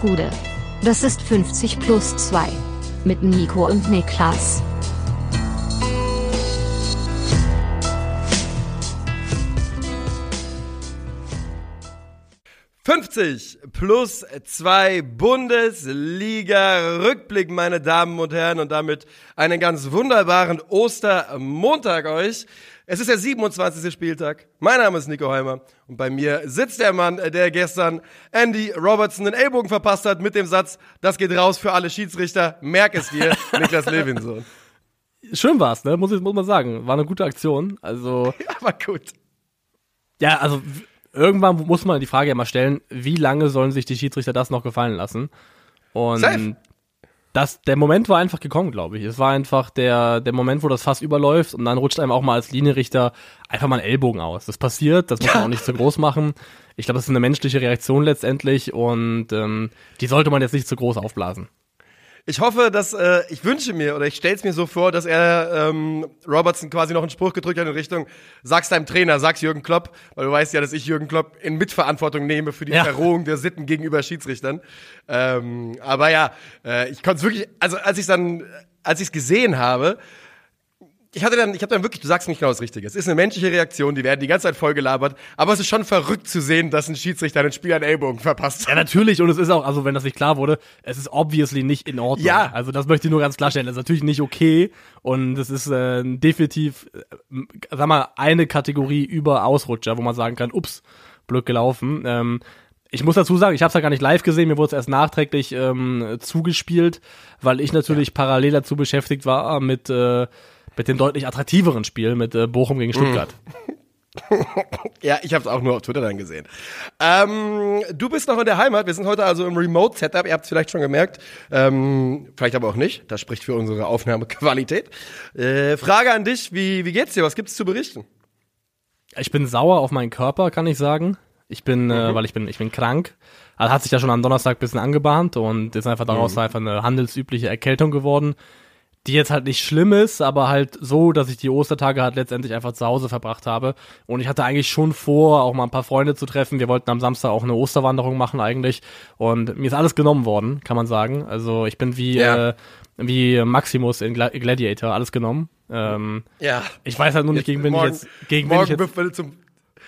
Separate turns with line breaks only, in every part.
Gude. Das ist 50 plus 2. Mit Nico und Niklas.
»50 plus 2 Bundesliga-Rückblick, meine Damen und Herren, und damit einen ganz wunderbaren Ostermontag euch. Es ist der 27. Spieltag. Mein Name ist Nico Heimer und bei mir sitzt der Mann, der gestern Andy Robertson den Ellbogen verpasst hat mit dem Satz, das geht raus für alle Schiedsrichter, merk es dir, Niklas Levinson.
Schön war's, ne? Muss, ich, muss man sagen. War eine gute Aktion. Also.
Ja, war gut.
Ja, also irgendwann muss man die Frage ja mal stellen, wie lange sollen sich die Schiedsrichter das noch gefallen lassen? Und Safe das, der Moment war einfach gekommen, glaube ich. Es war einfach der, der Moment, wo das Fass überläuft und dann rutscht einem auch mal als Linienrichter einfach mal ein Ellbogen aus. Das passiert, das muss man auch nicht zu groß machen. Ich glaube, das ist eine menschliche Reaktion letztendlich und ähm, die sollte man jetzt nicht zu groß aufblasen.
Ich hoffe, dass äh, ich wünsche mir oder ich stelle es mir so vor, dass er ähm, Robertson quasi noch einen Spruch gedrückt hat in Richtung, sag's deinem Trainer, sag's Jürgen Klopp, weil du weißt ja, dass ich Jürgen Klopp in Mitverantwortung nehme für die ja. Verrohung der Sitten gegenüber Schiedsrichtern. Ähm, aber ja, äh, ich konnte es wirklich, also als ich dann, als ich es gesehen habe, ich hatte dann, ich habe dann wirklich, du sagst nicht genau das Richtige. Es ist eine menschliche Reaktion, die werden die ganze Zeit vollgelabert, aber es ist schon verrückt zu sehen, dass ein Schiedsrichter einen Spieler einen Ellbogen verpasst.
Ja, natürlich, und es ist auch, also wenn das nicht klar wurde, es ist obviously nicht in Ordnung.
Ja.
Also das möchte ich nur ganz klarstellen. Das ist natürlich nicht okay und es ist äh, definitiv, äh, sag mal, eine Kategorie über Ausrutscher, wo man sagen kann, ups, blöd gelaufen. Ähm, ich muss dazu sagen, ich habe es ja gar nicht live gesehen, mir wurde es erst nachträglich ähm, zugespielt, weil ich natürlich ja. parallel dazu beschäftigt war mit äh, mit dem deutlich attraktiveren Spiel mit äh, Bochum gegen Stuttgart.
ja, ich habe es auch nur auf Twitter dann gesehen. Ähm, du bist noch in der Heimat. Wir sind heute also im Remote-Setup. Ihr habt es vielleicht schon gemerkt. Ähm, vielleicht aber auch nicht. Das spricht für unsere Aufnahmequalität. Äh, Frage an dich. Wie, wie geht's dir? Was gibt's zu berichten?
Ich bin sauer auf meinen Körper, kann ich sagen. Ich bin, äh, mhm. äh, weil ich bin, ich bin krank. Also hat sich ja schon am Donnerstag ein bisschen angebahnt und ist einfach daraus mhm. einfach eine handelsübliche Erkältung geworden die jetzt halt nicht schlimm ist, aber halt so, dass ich die Ostertage halt letztendlich einfach zu Hause verbracht habe. Und ich hatte eigentlich schon vor, auch mal ein paar Freunde zu treffen. Wir wollten am Samstag auch eine Osterwanderung machen eigentlich. Und mir ist alles genommen worden, kann man sagen. Also ich bin wie, ja. äh, wie Maximus in Gla Gladiator, alles genommen. Ähm,
ja.
Ich weiß halt nur nicht, gegen wen ich jetzt, gegen
morgen,
wen ich jetzt,
wenn du zum,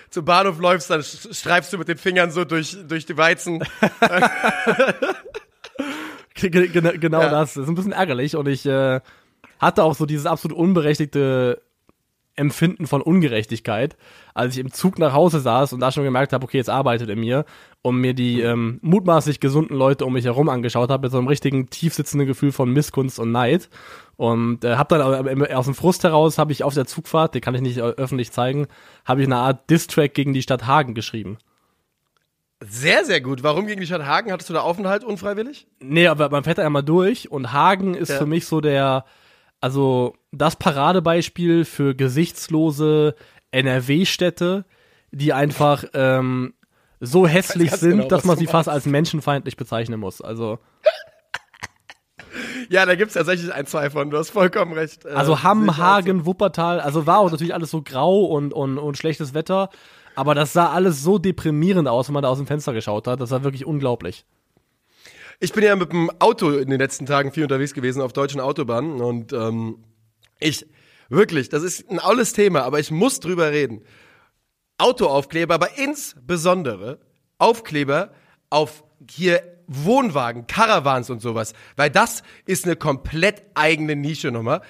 zum Bahnhof läufst, dann streifst du mit den Fingern so durch, durch die Weizen.
genau ja. das. Das ist ein bisschen ärgerlich und ich äh, hatte auch so dieses absolut unberechtigte Empfinden von Ungerechtigkeit, als ich im Zug nach Hause saß und da schon gemerkt habe, okay, jetzt arbeitet er mir und mir die ähm, mutmaßlich gesunden Leute um mich herum angeschaut habe, mit so einem richtigen tiefsitzenden Gefühl von Missgunst und Neid. Und äh, habe dann aus dem Frust heraus, habe ich auf der Zugfahrt, den kann ich nicht öffentlich zeigen, habe ich eine Art Distrack gegen die Stadt Hagen geschrieben.
Sehr, sehr gut. Warum gegen die Stadt Hagen? Hattest du da Aufenthalt unfreiwillig?
Nee, aber man fährt da einmal durch und Hagen ist ja. für mich so der, also das Paradebeispiel für gesichtslose NRW-Städte, die einfach ähm, so hässlich sind, genau, dass man sie fast als menschenfeindlich bezeichnen muss. Also.
Ja, da gibt's tatsächlich ein, zwei von, du hast vollkommen recht.
Äh, also Hamm, Hagen, Wuppertal, also war auch natürlich alles so grau und, und, und schlechtes Wetter. Aber das sah alles so deprimierend aus, wenn man da aus dem Fenster geschaut hat. Das war wirklich unglaublich.
Ich bin ja mit dem Auto in den letzten Tagen viel unterwegs gewesen auf deutschen Autobahnen und ähm, ich wirklich, das ist ein alles Thema, aber ich muss drüber reden. Autoaufkleber, aber insbesondere Aufkleber auf hier Wohnwagen, Caravans und sowas, weil das ist eine komplett eigene Nische nochmal.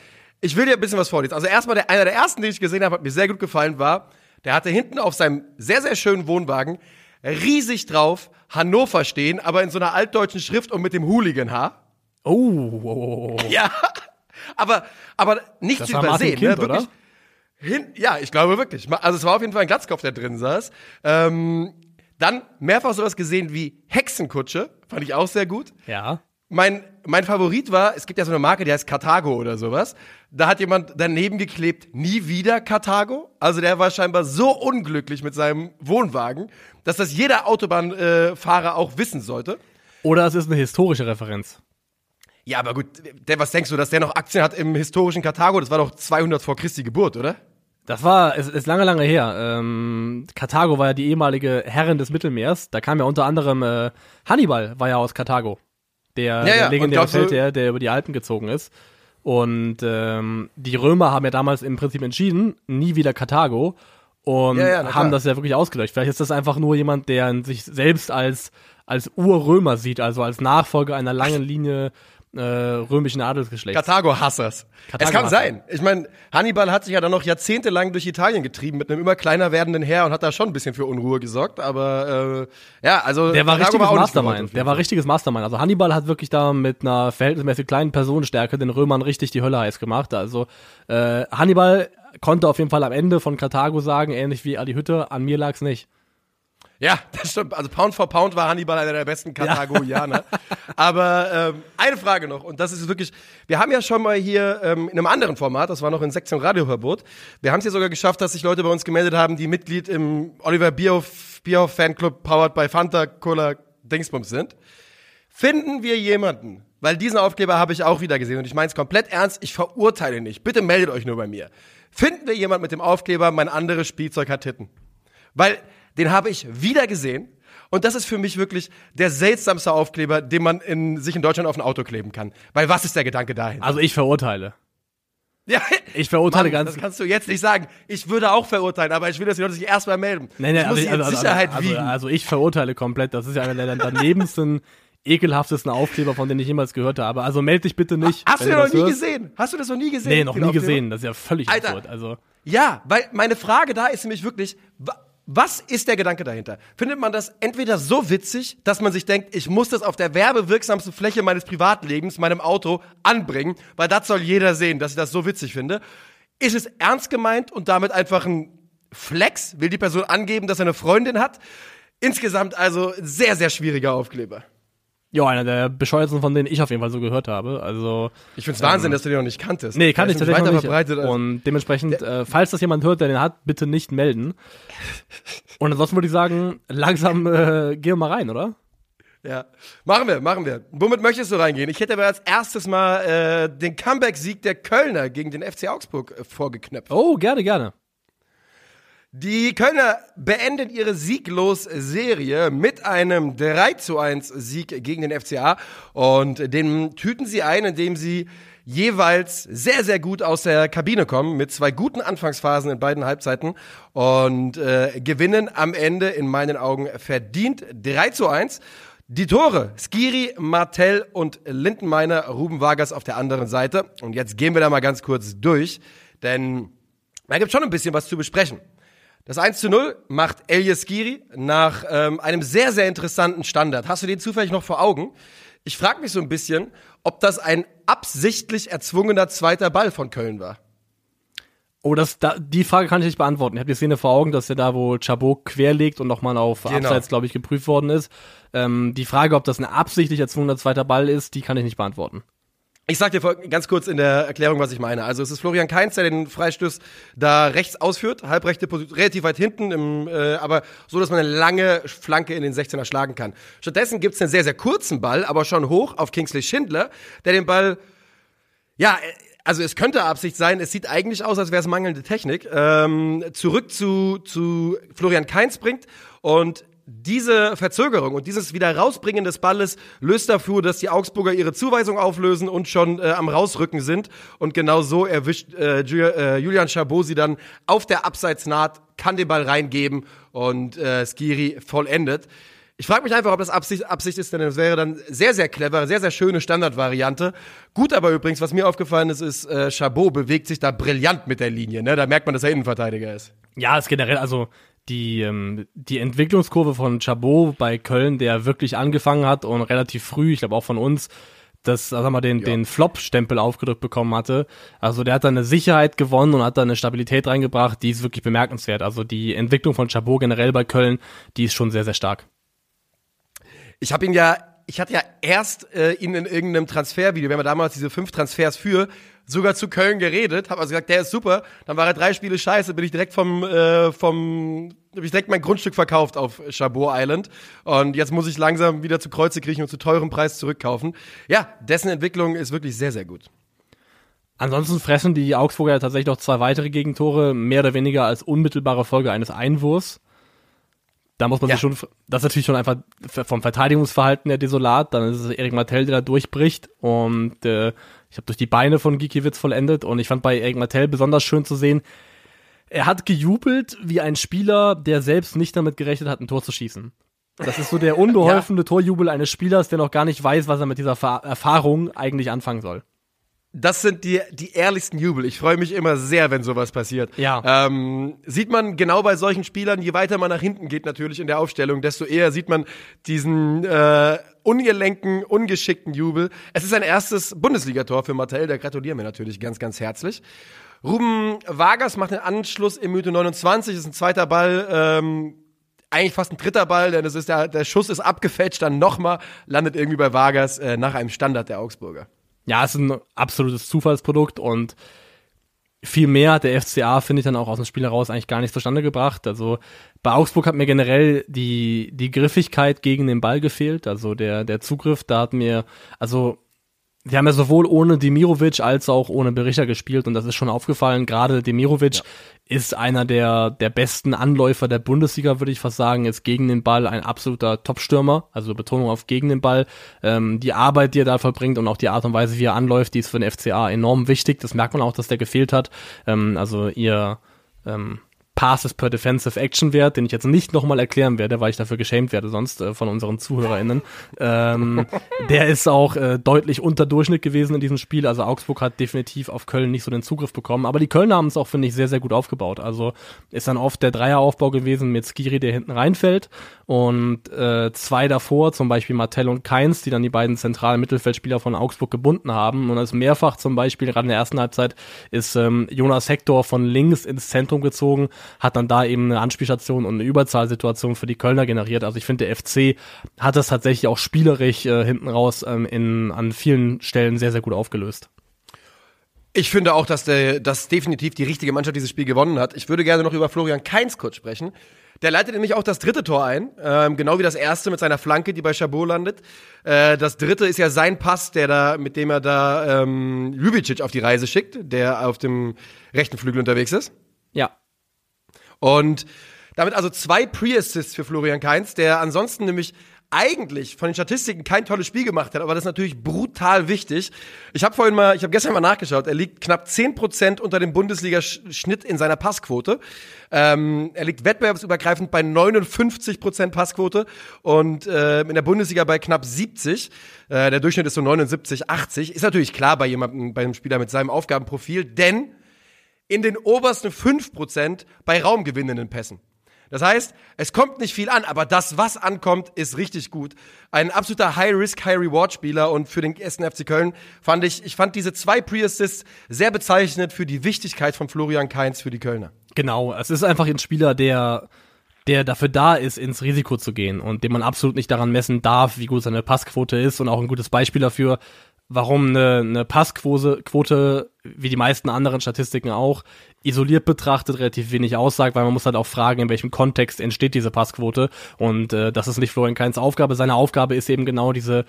Ich will dir ein bisschen was vorlesen. Also erstmal der, einer der ersten, die ich gesehen habe, hat mir sehr gut gefallen, war der hatte hinten auf seinem sehr, sehr schönen Wohnwagen riesig drauf Hannover stehen, aber in so einer altdeutschen Schrift und mit dem Hooligan-Haar.
Oh.
Ja, aber, aber nicht das zu übersehen.
Kind,
ne? Wirklich.
Oder?
Hin, ja, ich glaube wirklich. Also es war auf jeden Fall ein Glatzkopf, der drin saß. Ähm, dann mehrfach sowas gesehen wie Hexenkutsche, fand ich auch sehr gut.
Ja.
Mein, mein Favorit war, es gibt ja so eine Marke, die heißt Karthago oder sowas. Da hat jemand daneben geklebt, nie wieder Karthago. Also der war scheinbar so unglücklich mit seinem Wohnwagen, dass das jeder Autobahnfahrer äh, auch wissen sollte.
Oder es ist eine historische Referenz.
Ja, aber gut, der, was denkst du, dass der noch Aktien hat im historischen Karthago? Das war doch 200 vor Christi Geburt, oder?
Das war, es ist lange, lange her. Ähm, Karthago war ja die ehemalige Herrin des Mittelmeers. Da kam ja unter anderem äh, Hannibal, war ja aus Karthago. Der,
Ja, ja,
der legendäre Feldherr, der über die Alpen gezogen ist. Und ähm, die Römer haben ja damals im Prinzip entschieden, nie wieder Karthago. Und
Ja, ja,
haben das ja wirklich ausgelöscht. Vielleicht ist das einfach nur jemand, der sich selbst als, als Urrömer sieht, also als Nachfolger einer langen Linie äh, römischen Adelsgeschlechts.
Karthago-Hassers. Es kann sein. Ich meine, Hannibal hat sich ja dann noch jahrzehntelang durch Italien getrieben mit einem immer kleiner werdenden Heer und hat da schon ein bisschen für Unruhe gesorgt. Aber äh, ja, also
Der war
Karthago
richtiges
gewollt,
Mastermind. Der war richtiges Mastermind. Also Hannibal hat wirklich da mit einer verhältnismäßig kleinen Personenstärke den Römern richtig die Hölle heiß gemacht. Also äh, Hannibal konnte auf jeden Fall am Ende von Karthago sagen, ähnlich wie Adi Hütte, an mir lag's nicht.
Ja, das stimmt. Also Pound for Pound war Hannibal einer der besten Karthagoianer. Aber ähm, eine Frage noch, und das ist wirklich, wir haben ja schon mal hier ähm, in einem anderen Format, das war noch in Sektion Radioverbot, wir haben es ja sogar geschafft, dass sich Leute bei uns gemeldet haben, die Mitglied im Oliver Bierhoff, Bierhoff Fanclub powered by Fanta Cola Dingsbums sind. Finden wir jemanden, weil diesen Aufkleber habe ich auch wieder gesehen und ich meine es komplett ernst, ich verurteile nicht. Bitte meldet euch nur bei mir. Finden wir jemanden mit dem Aufkleber, mein anderes Spielzeug hat Titten. Weil den habe ich wieder gesehen. Und das ist für mich wirklich der seltsamste Aufkleber, den man in, sich in Deutschland auf ein Auto kleben kann. Weil was ist der Gedanke dahin?
Also ich verurteile.
ja,
Ich verurteile
Mann,
ganz.
das kannst du jetzt nicht sagen. Ich würde auch verurteilen, aber ich will, dass die Leute sich erstmal melden.
Nee, nee,
ich muss
also, also,
Sicherheit
also,
wiegen.
also, ich verurteile komplett. Das ist ja einer der danebensten, ekelhaftesten Aufkleber, von denen ich jemals gehört habe. Also meld dich bitte nicht.
Hast du den noch nie
hörst.
gesehen? Hast du das noch nie gesehen?
Nee, noch nie
Aufkleber?
gesehen. Das ist ja völlig
Alter.
absurd. Also
Ja, weil meine Frage da ist nämlich wirklich, was ist der Gedanke dahinter? Findet man das entweder so witzig, dass man sich denkt, ich muss das auf der werbewirksamsten Fläche meines Privatlebens, meinem Auto, anbringen, weil das soll jeder sehen, dass ich das so witzig finde? Ist es ernst gemeint und damit einfach ein Flex? Will die Person angeben, dass er eine Freundin hat? Insgesamt also sehr, sehr schwieriger Aufkleber.
Ja, einer der bescheuertsten, von denen ich auf jeden Fall so gehört habe. Also,
Ich find's Wahnsinn, dass du den noch nicht kanntest.
nee, kann ich tatsächlich noch nicht.
verbreitet
Und dementsprechend, äh, falls das jemand hört, der den hat, bitte nicht melden. Und ansonsten würde ich sagen, langsam äh, gehen wir mal rein, oder?
Ja, machen wir, machen wir. Womit möchtest du reingehen? Ich hätte aber als erstes mal äh, den Comeback-Sieg der Kölner gegen den FC Augsburg äh, vorgeknöpft.
Oh, gerne, gerne.
Die Kölner beenden ihre Sieglos-Serie mit einem 3 zu 1 Sieg gegen den FCA und den tüten sie ein, indem sie jeweils sehr, sehr gut aus der Kabine kommen mit zwei guten Anfangsphasen in beiden Halbzeiten und äh, gewinnen am Ende in meinen Augen verdient 3 zu 1. Die Tore, Skiri, Martell und Lindenmeiner, Ruben Vargas auf der anderen Seite. Und jetzt gehen wir da mal ganz kurz durch, denn da gibt schon ein bisschen was zu besprechen. Das 1 zu 0 macht Elias Skiri nach ähm, einem sehr, sehr interessanten Standard. Hast du den zufällig noch vor Augen? Ich frage mich so ein bisschen, ob das ein absichtlich erzwungener zweiter Ball von Köln war.
Oh, das, da, die Frage kann ich nicht beantworten. Ich habe die Szene vor Augen, dass er da, wo Chabot querlegt und nochmal auf
Genau.
Abseits, glaube ich, geprüft worden ist. Ähm, die Frage, ob das ein absichtlich erzwungener zweiter Ball ist, die kann ich nicht beantworten.
Ich sag dir ganz kurz in der Erklärung, was ich meine. Also es ist Florian Kainz, der den Freistoß da rechts ausführt, halbrechte Position, relativ weit hinten, im, äh, aber so, dass man eine lange Flanke in den 16er schlagen kann. Stattdessen gibt's einen sehr, sehr kurzen Ball, aber schon hoch auf Kingsley Schindler, der den Ball, ja, äh, also es könnte Absicht sein, es sieht eigentlich aus, als wäre es mangelnde Technik, ähm, zurück zu, zu Florian Kainz bringt und diese Verzögerung und dieses wieder rausbringen des Balles löst dafür, dass die Augsburger ihre Zuweisung auflösen und schon äh, am rausrücken sind. Und genau so erwischt äh, äh, Julian Chabot sie dann auf der Abseitsnaht, kann den Ball reingeben und äh, Skiri vollendet. Ich frage mich einfach, ob das Absicht, Absicht ist, denn es wäre dann sehr, sehr clever, sehr, sehr schöne Standardvariante. Gut aber übrigens, was mir aufgefallen ist, ist, äh, Chabot bewegt sich da brillant mit der Linie. Ne? Da merkt man, dass er Innenverteidiger ist.
Ja, ist generell, also die, ähm, die Entwicklungskurve von Chabot bei Köln, der wirklich angefangen hat und relativ früh, ich glaube auch von uns, das, wir mal, den, den Flop-Stempel aufgedrückt bekommen hatte. Also der hat da eine Sicherheit gewonnen und hat da eine Stabilität reingebracht, die ist wirklich bemerkenswert. Also die Entwicklung von Chabot generell bei Köln, die ist schon sehr, sehr stark.
Ich habe ihn ja, ich hatte ja erst äh, ihn in irgendeinem Transfervideo, wir haben ja damals diese fünf Transfers für, sogar zu Köln geredet, habe also gesagt, der ist super. Dann war er drei Spiele scheiße, bin ich direkt vom, äh, vom, habe ich direkt mein Grundstück verkauft auf Chabot Island. Und jetzt muss ich langsam wieder zu Kreuze kriechen und zu teurem Preis zurückkaufen. Ja, dessen Entwicklung ist wirklich sehr, sehr gut.
Ansonsten fressen die Augsburger ja tatsächlich noch zwei weitere Gegentore, mehr oder weniger als unmittelbare Folge eines Einwurfs. Da muss man
Ja.
sich schon, das ist natürlich schon einfach vom Verteidigungsverhalten der desolat. Dann ist es Erik Martell, der da durchbricht und äh, ich habe durch die Beine von Gikiewicz vollendet und ich fand bei Erik Martell besonders schön zu sehen, er hat gejubelt wie ein Spieler, der selbst nicht damit gerechnet hat, ein Tor zu schießen. Das ist so der unbeholfene Torjubel eines Spielers, der noch gar nicht weiß, was er mit dieser Ver Erfahrung eigentlich anfangen soll.
Das sind die, die ehrlichsten Jubel. Ich freue mich immer sehr, wenn sowas passiert.
Ja.
Ähm, sieht man genau bei solchen Spielern, je weiter man nach hinten geht natürlich in der Aufstellung, desto eher sieht man diesen äh, ungelenken, ungeschickten Jubel. Es ist sein erstes Bundesligator für Martell, da gratulieren wir natürlich ganz, ganz herzlich. Ruben Vargas macht den Anschluss im Minute 29, ist ein zweiter Ball, ähm, eigentlich fast ein dritter Ball, denn es ist der, der Schuss ist abgefälscht, dann nochmal, landet irgendwie bei Vargas äh, nach einem Standard der Augsburger.
Ja, es ist ein absolutes Zufallsprodukt und viel mehr hat der FCA, finde ich, dann auch aus dem Spiel heraus eigentlich gar nicht zustande gebracht. Also bei Augsburg hat mir generell die, die Griffigkeit gegen den Ball gefehlt. Also der, der Zugriff, da hat mir, also wir haben ja sowohl ohne Demirovic als auch ohne Berichter gespielt und das ist schon aufgefallen. Gerade Demirovic ist einer der, der besten Anläufer der Bundesliga, würde ich fast sagen. Ist gegen den Ball ein absoluter Top-Stürmer, also Betonung auf gegen den Ball. Ähm, die Arbeit, die er da vollbringt und auch die Art und Weise, wie er anläuft, die ist für den FCA enorm wichtig. Das merkt man auch, dass der gefehlt hat. Ähm, also ihr ähm, Passes per Defensive Action Wert, den ich jetzt nicht nochmal erklären werde, weil ich dafür geschämt werde sonst äh, von unseren ZuhörerInnen. ähm, der ist auch äh, deutlich unter Durchschnitt gewesen in diesem Spiel. Also Augsburg hat definitiv auf Köln nicht so den Zugriff bekommen. Aber die Kölner haben es auch, finde ich, sehr, sehr gut aufgebaut. Also ist dann oft der Dreieraufbau gewesen mit Skiri, der hinten reinfällt. Und äh, zwei davor, zum Beispiel Martell und Keins, die dann die beiden zentralen Mittelfeldspieler von Augsburg gebunden haben. Und das mehrfach zum Beispiel, gerade in der ersten Halbzeit, ist ähm, Jonas Hector von links ins Zentrum gezogen, hat dann da eben eine Anspielstation und eine Überzahlsituation für die Kölner generiert. Also ich finde, der FC hat das tatsächlich auch spielerisch äh, hinten raus ähm, in, an vielen Stellen sehr, sehr gut aufgelöst.
Ich finde auch, dass, der, dass definitiv die richtige Mannschaft dieses Spiel gewonnen hat. Ich würde gerne noch über Florian Kainz kurz sprechen. Der leitet nämlich auch das dritte Tor ein, ähm, genau wie das erste mit seiner Flanke, die bei Chabot landet. Äh, das dritte ist ja sein Pass, der da, mit dem er da ähm, Ljubicic auf die Reise schickt, der auf dem rechten Flügel unterwegs ist.
Ja,
Und damit also zwei Pre-Assists für Florian Kainz, der ansonsten nämlich eigentlich von den Statistiken kein tolles Spiel gemacht hat, aber das ist natürlich brutal wichtig. Ich habe vorhin mal, ich habe gestern mal nachgeschaut, er liegt knapp 10% unter dem Bundesliga-Schnitt in seiner Passquote. Ähm, er liegt wettbewerbsübergreifend bei 59% Passquote und äh, in der Bundesliga bei knapp 70. Äh, der Durchschnitt ist so 79, 80. Ist natürlich klar bei jemandem, bei einem Spieler mit seinem Aufgabenprofil, denn in den obersten 5% bei raumgewinnenden Pässen. Das heißt, es kommt nicht viel an, aber das, was ankommt, ist richtig gut. Ein absoluter High-Risk, High-Reward-Spieler und für den ersten FC Köln fand ich, ich fand diese zwei Pre-Assists sehr bezeichnend für die Wichtigkeit von Florian Kainz für die Kölner.
Genau, es ist einfach ein Spieler, der der dafür da ist, ins Risiko zu gehen und dem man absolut nicht daran messen darf, wie gut seine Passquote ist und auch ein gutes Beispiel dafür, warum eine, eine Passquote, Quote, wie die meisten anderen Statistiken auch, isoliert betrachtet relativ wenig aussagt, weil man muss halt auch fragen, in welchem Kontext entsteht diese Passquote und äh, das ist nicht Florian Kainz Aufgabe. Seine Aufgabe ist eben genau diese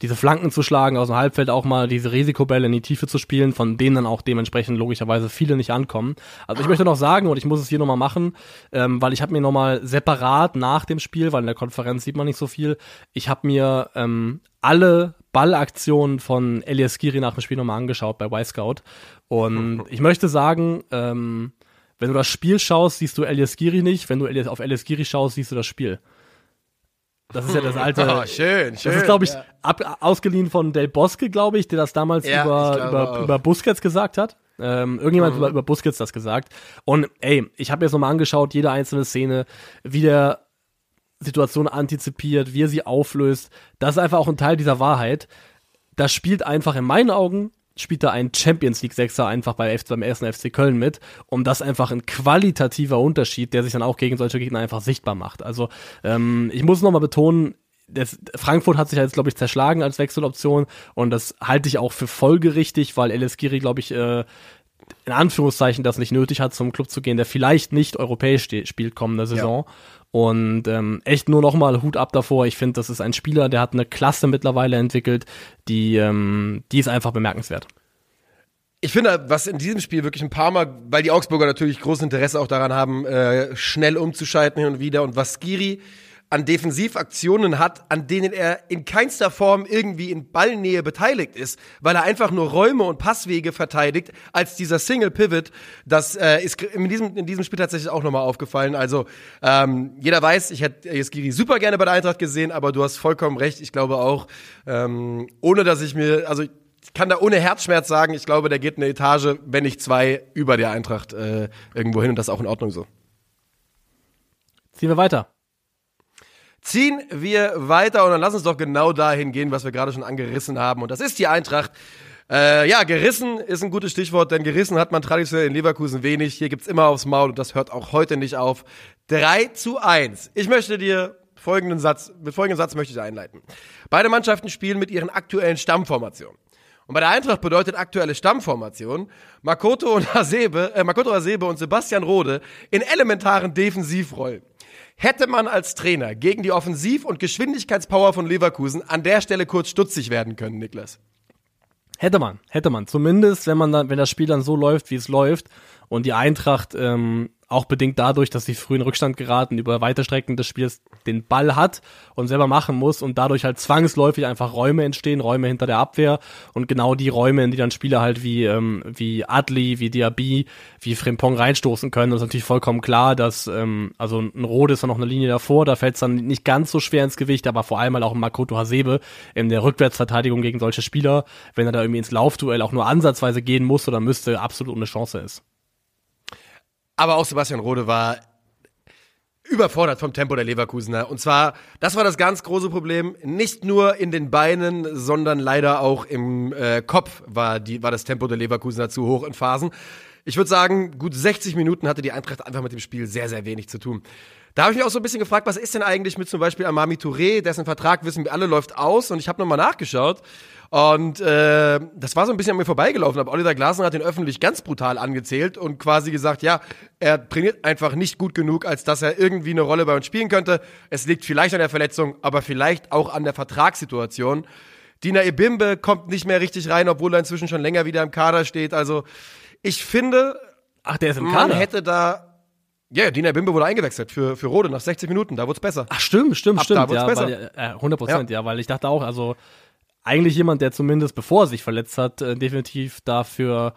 diese Flanken zu schlagen, aus dem Halbfeld auch mal diese Risikobälle in die Tiefe zu spielen, von denen dann auch dementsprechend logischerweise viele nicht ankommen. Also ich möchte noch sagen, und ich muss es hier nochmal machen, ähm, weil ich habe mir nochmal separat nach dem Spiel, weil in der Konferenz sieht man nicht so viel, ich habe mir ähm, alle Ballaktionen von Elias Giri nach dem Spiel nochmal angeschaut bei Y-Scout. Und ich möchte sagen, ähm, wenn du das Spiel schaust, siehst du Elias Giri nicht. Wenn du Elias, auf Elias Giri schaust, siehst du das Spiel. Das ist ja das alte.
Oh, schön, schön.
Das ist, glaube ich, ab, ausgeliehen von Del Bosque, glaube ich, der das damals
Ja,
über, über, über Busquets gesagt hat. Ähm, irgendjemand hat über, über Busquets das gesagt. Und ey, ich habe jetzt nochmal angeschaut, jede einzelne Szene, wie der Situation antizipiert, wie er sie auflöst. Das ist einfach auch ein Teil dieser Wahrheit. Das spielt einfach in meinen Augen spielt da ein Champions League Sechser einfach bei F beim ersten FC Köln mit, um das einfach ein qualitativer Unterschied, der sich dann auch gegen solche Gegner einfach sichtbar macht. Also ähm, ich muss nochmal betonen, das, Frankfurt hat sich jetzt, glaube ich, zerschlagen als Wechseloption und das halte ich auch für folgerichtig, weil Elis Giri, glaube ich, äh, in Anführungszeichen das nicht nötig hat, zum Club zu gehen, der vielleicht nicht europäisch spielt kommende Saison. Und ähm, echt nur nochmal Hut ab davor. Ich finde, das ist ein Spieler, der hat eine Klasse mittlerweile entwickelt, die, ähm, die ist einfach bemerkenswert.
ich finde, was in diesem Spiel wirklich ein paar Mal, weil die Augsburger natürlich großes Interesse auch daran haben, äh, schnell umzuschalten hin und wieder und was Skiri an Defensivaktionen hat, an denen er in keinster Form irgendwie in Ballnähe beteiligt ist, weil er einfach nur Räume und Passwege verteidigt, als dieser Single Pivot, das äh, ist in diesem, in diesem Spiel tatsächlich auch nochmal aufgefallen. Also ähm, jeder weiß, ich hätte Eskiri super gerne bei der Eintracht gesehen, aber du hast vollkommen recht. Ich glaube auch, ähm, ohne dass ich mir, also ich kann da ohne Herzschmerz sagen, ich glaube, der geht eine Etage, wenn nicht zwei, über der Eintracht äh, irgendwo hin und das ist auch in Ordnung so.
Ziehen wir weiter.
Ziehen wir weiter und dann lass uns doch genau dahin gehen, was wir gerade schon angerissen haben. Und das ist die Eintracht. Äh, ja, gerissen ist ein gutes Stichwort, denn gerissen hat man traditionell in Leverkusen wenig. Hier gibt's immer aufs Maul und das hört auch heute nicht auf. 3 zu 1. Ich möchte dir folgenden Satz, mit folgenden Satz möchte ich einleiten. Beide Mannschaften spielen mit ihren aktuellen Stammformationen. Und bei der Eintracht bedeutet aktuelle Stammformation Makoto und Hasebe, äh, Makoto Hasebe und Sebastian Rode in elementaren Defensivrollen. Hätte man als Trainer gegen die Offensiv- und Geschwindigkeitspower von Leverkusen an der Stelle kurz stutzig werden können, Niklas?
Hätte man, hätte man. Zumindest, wenn man dann, wenn das Spiel dann so läuft, wie es läuft und die Eintracht ähm, auch bedingt dadurch, dass sie früh in Rückstand geraten, über weite Strecken des Spiels den Ball hat und selber machen muss und dadurch halt zwangsläufig einfach Räume entstehen, Räume hinter der Abwehr und genau die Räume, in die dann Spieler halt wie, ähm, wie Adli, wie Diaby, wie Frimpong reinstoßen können. Es ist natürlich vollkommen klar, dass, ähm, also ein Rode ist dann noch eine Linie davor, da fällt es dann nicht ganz so schwer ins Gewicht, aber vor allem halt auch ein Makoto Hasebe in der Rückwärtsverteidigung gegen solche Spieler, wenn er da irgendwie ins Laufduell auch nur ansatzweise gehen muss oder müsste, absolut eine Chance ist.
Aber auch Sebastian Rode war überfordert vom Tempo der Leverkusener. Und zwar, das war das ganz große Problem. Nicht nur in den Beinen, sondern leider auch im äh, Kopf war, die, war das Tempo der Leverkusener zu hoch in Phasen. Ich würde sagen, gut 60 Minuten hatte die Eintracht einfach mit dem Spiel sehr, sehr wenig zu tun. Da habe ich mich auch so ein bisschen gefragt, was ist denn eigentlich mit zum Beispiel Amami Touré, dessen Vertrag, wissen wir alle, läuft aus. Und ich habe nochmal nachgeschaut. Und äh, das war so ein bisschen an mir vorbeigelaufen. Aber Oliver Glasner hat ihn öffentlich ganz brutal angezählt und quasi gesagt, ja, er trainiert einfach nicht gut genug, als dass er irgendwie eine Rolle bei uns spielen könnte. Es liegt vielleicht an der Verletzung, aber vielleicht auch an der Vertragssituation. Dina Ebimbe kommt nicht mehr richtig rein, obwohl er inzwischen schon länger wieder im Kader steht. Also ich finde,
Ach, der ist im
man
Kader.
hätte da ja, yeah, Dina Bimbe wurde eingewechselt für, für Rode nach 60 Minuten, da wurde es besser.
Ach, stimmt, stimmt,
Ab
stimmt.
da wurd's
ja,
besser.
Weil, äh, 100 Prozent, ja. ja, weil ich dachte auch, also eigentlich jemand, der zumindest bevor er sich verletzt hat, äh, definitiv dafür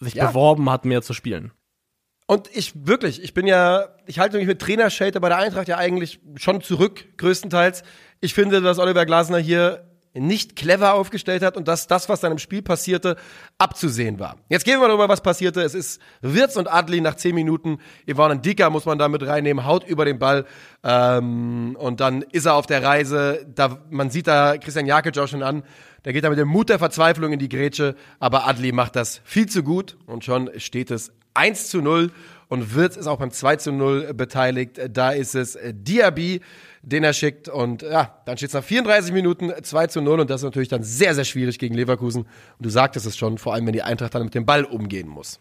sich
Ja.
beworben hat, mehr zu spielen.
Und ich wirklich, ich bin ja, ich halte mich mit Trainerschelte bei der Eintracht ja eigentlich schon zurück, größtenteils. Ich finde, dass Oliver Glasner hier nicht clever aufgestellt hat und dass das, was dann im Spiel passierte, abzusehen war. Jetzt gehen wir mal darüber, was passierte. Es ist Wirtz und Adli nach 10 Minuten. Ivan Dicker muss man da mit reinnehmen, haut über den Ball. Ähm, und dann ist er auf der Reise. Da, man sieht da Christian Jakic auch schon an. Der geht da mit dem Mut der Verzweiflung in die Grätsche. Aber Adli macht das viel zu gut. Und schon steht es 1 zu 0. Und Wirtz ist auch beim 2 zu 0 beteiligt. Da ist es äh, Diaby, den er schickt. Und ja, dann steht es nach 34 Minuten 2 zu 0. Und das ist natürlich dann sehr, sehr schwierig gegen Leverkusen. Und du sagtest es schon, vor allem wenn die Eintracht dann mit dem Ball umgehen muss.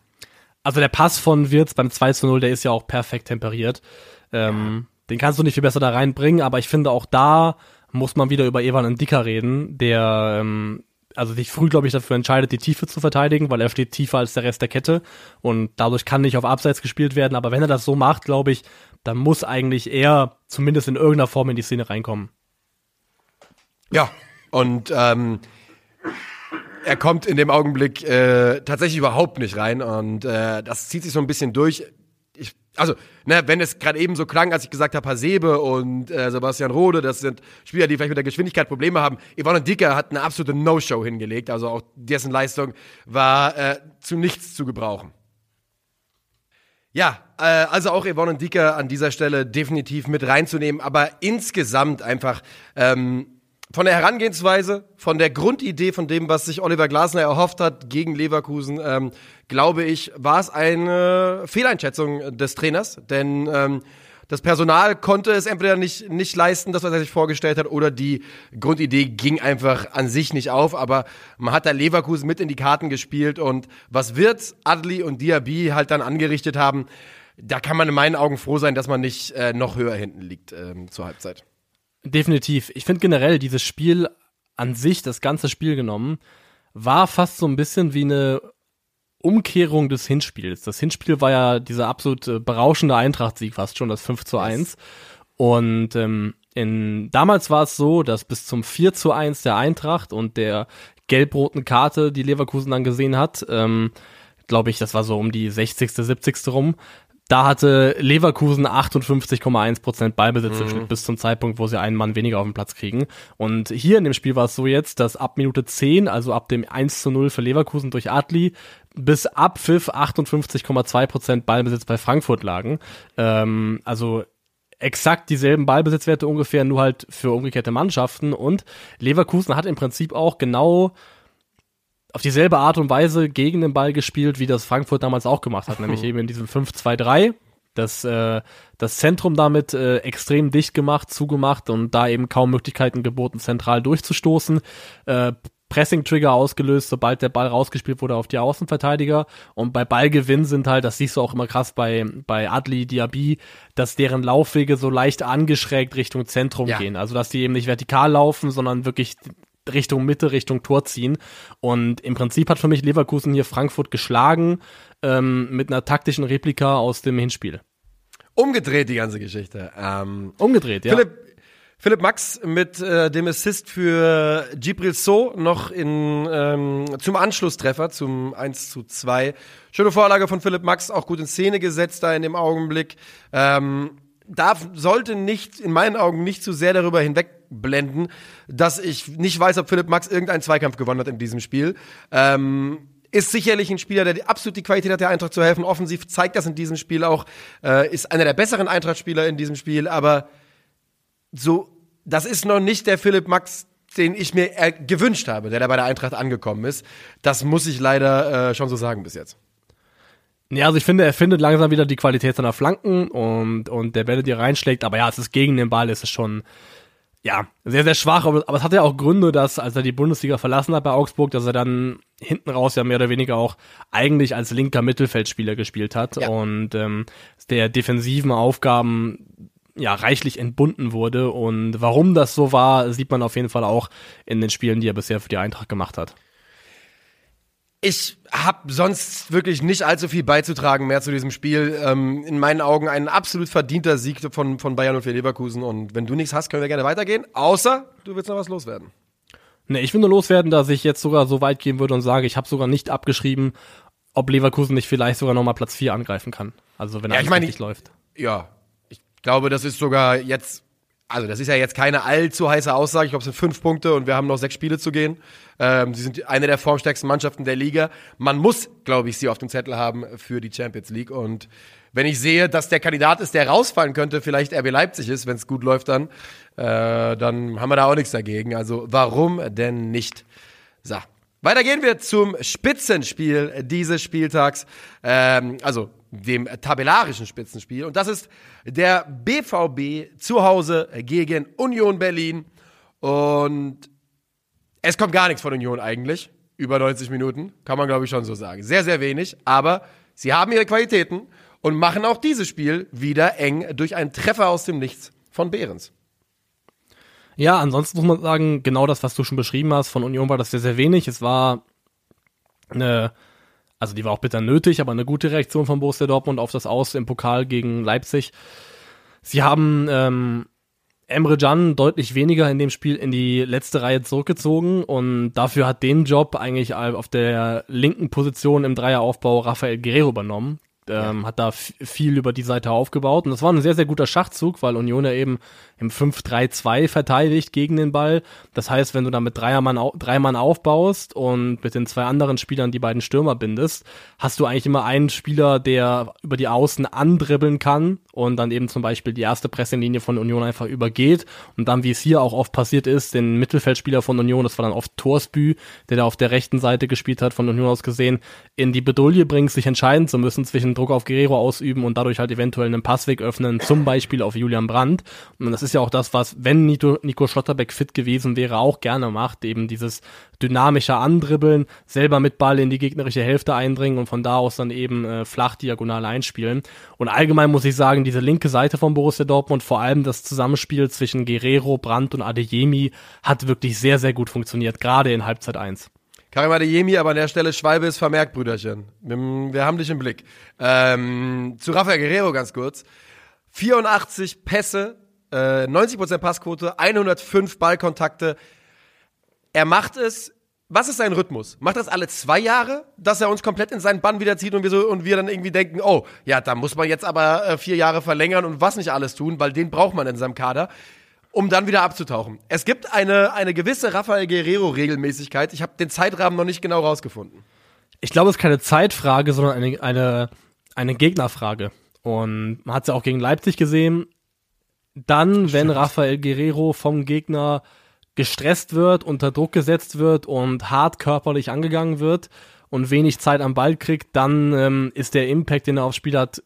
Also der Pass von Wirtz beim 2 zu 0, der ist ja auch perfekt temperiert. Ähm, Den kannst du nicht viel besser da reinbringen, aber ich finde auch da muss man wieder über Evan Dicker reden, der ähm, also sich früh, glaube ich, dafür entscheidet, die Tiefe zu verteidigen, weil er steht tiefer als der Rest der Kette und dadurch kann nicht auf Abseits gespielt werden. Aber wenn er das so macht, glaube ich, dann muss eigentlich er zumindest in irgendeiner Form in die Szene reinkommen.
Ja, und ähm, er kommt in dem Augenblick äh, tatsächlich überhaupt nicht rein und äh, das zieht sich so ein bisschen durch. Also, ne, wenn es gerade eben so klang, als ich gesagt habe, Hasebe und äh, Sebastian Rode, das sind Spieler, die vielleicht mit der Geschwindigkeit Probleme haben. Yvonne Dicker hat eine absolute No-Show hingelegt, also auch dessen Leistung war äh, zu nichts zu gebrauchen. Ja, äh, also auch Yvonne Dicker an dieser Stelle definitiv mit reinzunehmen, aber insgesamt einfach ähm, von der Herangehensweise, von der Grundidee, von dem, was sich Oliver Glasner erhofft hat gegen Leverkusen, ähm, glaube ich, war es eine Fehleinschätzung des Trainers, denn ähm, das Personal konnte es entweder nicht, nicht leisten, das, was er sich vorgestellt hat, oder die Grundidee ging einfach an sich nicht auf. Aber man hat da Leverkusen mit in die Karten gespielt und was Wirtz, Adli und Diaby halt dann angerichtet haben, da kann man in meinen Augen froh sein, dass man nicht äh, noch höher hinten liegt ähm, zur Halbzeit.
Definitiv. Ich finde generell dieses Spiel an sich, das ganze Spiel genommen, war fast so ein bisschen wie eine Umkehrung des Hinspiels. Das Hinspiel war ja dieser absolut äh, berauschende Eintracht-Sieg fast schon, das 5 zu 1. Und ähm, in, damals war es so, dass bis zum 4 zu 1 der Eintracht und der gelb-roten Karte, die Leverkusen dann gesehen hat, ähm, glaube ich, das war so um die 60., 70. rum, da hatte Leverkusen 58,1% Ballbesitz im mhm. Schnitt bis zum Zeitpunkt, wo sie einen Mann weniger auf den Platz kriegen. Und hier in dem Spiel war es so jetzt, dass ab Minute 10, also ab dem 1 zu 0 für Leverkusen durch Adli, bis ab Pfiff 58,2% Ballbesitz bei Frankfurt lagen. Ähm, also exakt dieselben Ballbesitzwerte ungefähr, nur halt für umgekehrte Mannschaften. Und Leverkusen hat im Prinzip auch genau auf dieselbe Art und Weise gegen den Ball gespielt, wie das Frankfurt damals auch gemacht hat, nämlich eben in diesem 5-2-3. Das, äh, das Zentrum damit äh, extrem dicht gemacht, zugemacht und da eben kaum Möglichkeiten geboten, zentral durchzustoßen. Äh, Pressing-Trigger ausgelöst, sobald der Ball rausgespielt wurde auf die Außenverteidiger. Und bei Ballgewinn sind halt, das siehst du auch immer krass bei, bei Adli, Diaby, dass deren Laufwege so leicht angeschrägt Richtung Zentrum ja. gehen. Also, dass die eben nicht vertikal laufen, sondern wirklich Richtung Mitte, Richtung Tor ziehen. Und im Prinzip hat für mich Leverkusen hier Frankfurt geschlagen ähm, mit einer taktischen Replika aus dem Hinspiel.
Umgedreht die ganze Geschichte. Ähm,
Umgedreht, ja.
Philipp, Philipp Max mit äh, dem Assist für Gibril So noch in, ähm, zum Anschlusstreffer, zum 1 zu 2. Schöne Vorlage von Philipp Max, auch gut in Szene gesetzt da in dem Augenblick. Ähm, darf, sollte nicht, in meinen Augen nicht zu sehr darüber hinwegblenden, dass ich nicht weiß, ob Philipp Max irgendeinen Zweikampf gewonnen hat in diesem Spiel. Ähm, ist sicherlich ein Spieler, der absolut die Qualität hat, der Eintracht zu helfen. Offensiv zeigt das in diesem Spiel auch. Äh, ist einer der besseren Eintracht-Spieler in diesem Spiel, aber so, das ist noch nicht der Philipp Max, den ich mir äh, gewünscht habe, der da bei der Eintracht angekommen ist. Das muss ich leider äh, schon so sagen bis jetzt.
Ja, also ich finde, er findet langsam wieder die Qualität seiner Flanken und, und der Bälle, die er reinschlägt, aber ja, es ist gegen den Ball, es ist schon, ja, sehr, sehr schwach, aber, aber es hat ja auch Gründe, dass, als er die Bundesliga verlassen hat bei Augsburg, dass er dann hinten raus ja mehr oder weniger auch eigentlich als linker Mittelfeldspieler gespielt hat ja. und ähm, der defensiven Aufgaben ja reichlich entbunden wurde und warum das so war, sieht man auf jeden Fall auch in den Spielen, die er bisher für die Eintracht gemacht hat.
Ich habe sonst wirklich nicht allzu viel beizutragen mehr zu diesem Spiel. Ähm, in meinen Augen ein absolut verdienter Sieg von, von Bayern und für Leverkusen. Und wenn du nichts hast, können wir gerne weitergehen. Außer du willst noch was loswerden.
Nee, ich will nur loswerden, dass ich jetzt sogar so weit gehen würde und sage, ich habe sogar nicht abgeschrieben, ob Leverkusen nicht vielleicht sogar nochmal Platz 4 angreifen kann. Also wenn er ja, ich mein, richtig läuft.
Ja, ich glaube, das ist sogar jetzt also das ist ja jetzt keine allzu heiße Aussage. Ich glaube, es sind fünf Punkte und wir haben noch sechs Spiele zu gehen. Ähm, sie sind eine der formstärksten Mannschaften der Liga. Man muss, glaube ich, sie auf dem Zettel haben für die Champions League. Und wenn ich sehe, dass der Kandidat ist, der rausfallen könnte, vielleicht RB Leipzig ist, wenn es gut läuft, dann, äh, dann haben wir da auch nichts dagegen. Also warum denn nicht? So. Weiter gehen wir zum Spitzenspiel dieses Spieltags. Ähm, also dem tabellarischen Spitzenspiel. Und das ist der BVB zu Hause gegen Union Berlin. Und es kommt gar nichts von Union eigentlich. Über 90 Minuten, kann man glaube ich schon so sagen. Sehr, sehr wenig. Aber sie haben ihre Qualitäten und machen auch dieses Spiel wieder eng durch einen Treffer aus dem Nichts von Behrens.
Ja, ansonsten muss man sagen, genau das, was du schon beschrieben hast, von Union war das sehr, sehr wenig. Es war eine also die war auch bitter nötig, aber eine gute Reaktion von Borussia Dortmund auf das Aus im Pokal gegen Leipzig. Sie haben ähm, Emre Can deutlich weniger in dem Spiel in die letzte Reihe zurückgezogen und dafür hat den Job eigentlich auf der linken Position im Dreieraufbau Rafael Guerrero übernommen ähm, hat da viel über die Seite aufgebaut. Und das war ein sehr, sehr guter Schachzug, weil Union ja eben im 5-3-2 verteidigt gegen den Ball. Das heißt, wenn du da mit Dreiermann, drei Mann aufbaust und mit den zwei anderen Spielern die beiden Stürmer bindest, hast du eigentlich immer einen Spieler, der über die Außen andribbeln kann und dann eben zum Beispiel die erste Pressinglinie von Union einfach übergeht und dann, wie es hier auch oft passiert ist, den Mittelfeldspieler von Union, das war dann oft Torsbü, der da auf der rechten Seite gespielt hat, von Union aus gesehen, in die Bedouille bringt, sich entscheiden zu müssen zwischen Druck auf Guerrero ausüben und dadurch halt eventuell einen Passweg öffnen, zum Beispiel auf Julian Brandt. Und das ist ja auch das, was, wenn Nico, Nico Schlotterbeck fit gewesen wäre, auch gerne macht, eben dieses dynamische Andribbeln, selber mit Ball in die gegnerische Hälfte eindringen und von da aus dann eben äh, flach diagonal einspielen. Und allgemein muss ich sagen, diese linke Seite von Borussia Dortmund, vor allem das Zusammenspiel zwischen Guerrero, Brandt und Adeyemi, hat wirklich sehr, sehr gut funktioniert, gerade in Halbzeit 1.
Karim Adeyemi, aber an der Stelle Schwalbe ist vermerkt, Brüderchen. Wir haben dich im Blick. Ähm, zu Rafael Guerrero ganz kurz. 84 Pässe, äh, 90% Passquote, 105 Ballkontakte. Er macht es was ist sein Rhythmus? Macht das alle zwei Jahre, dass er uns komplett in seinen Bann wieder zieht und wir so und wir dann irgendwie denken, oh, ja, da muss man jetzt aber äh, vier Jahre verlängern und was nicht alles tun, weil den braucht man in seinem Kader, um dann wieder abzutauchen. Es gibt eine eine gewisse Rafael Guerrero Regelmäßigkeit. Ich habe den Zeitrahmen noch nicht genau rausgefunden.
Ich glaube, es ist keine Zeitfrage, sondern eine eine eine Gegnerfrage. Und man hat es ja auch gegen Leipzig gesehen. Dann, wenn Rafael Guerrero vom Gegner gestresst wird, unter Druck gesetzt wird und hart körperlich angegangen wird und wenig Zeit am Ball kriegt, dann ähm, ist der Impact, den er aufs Spiel hat,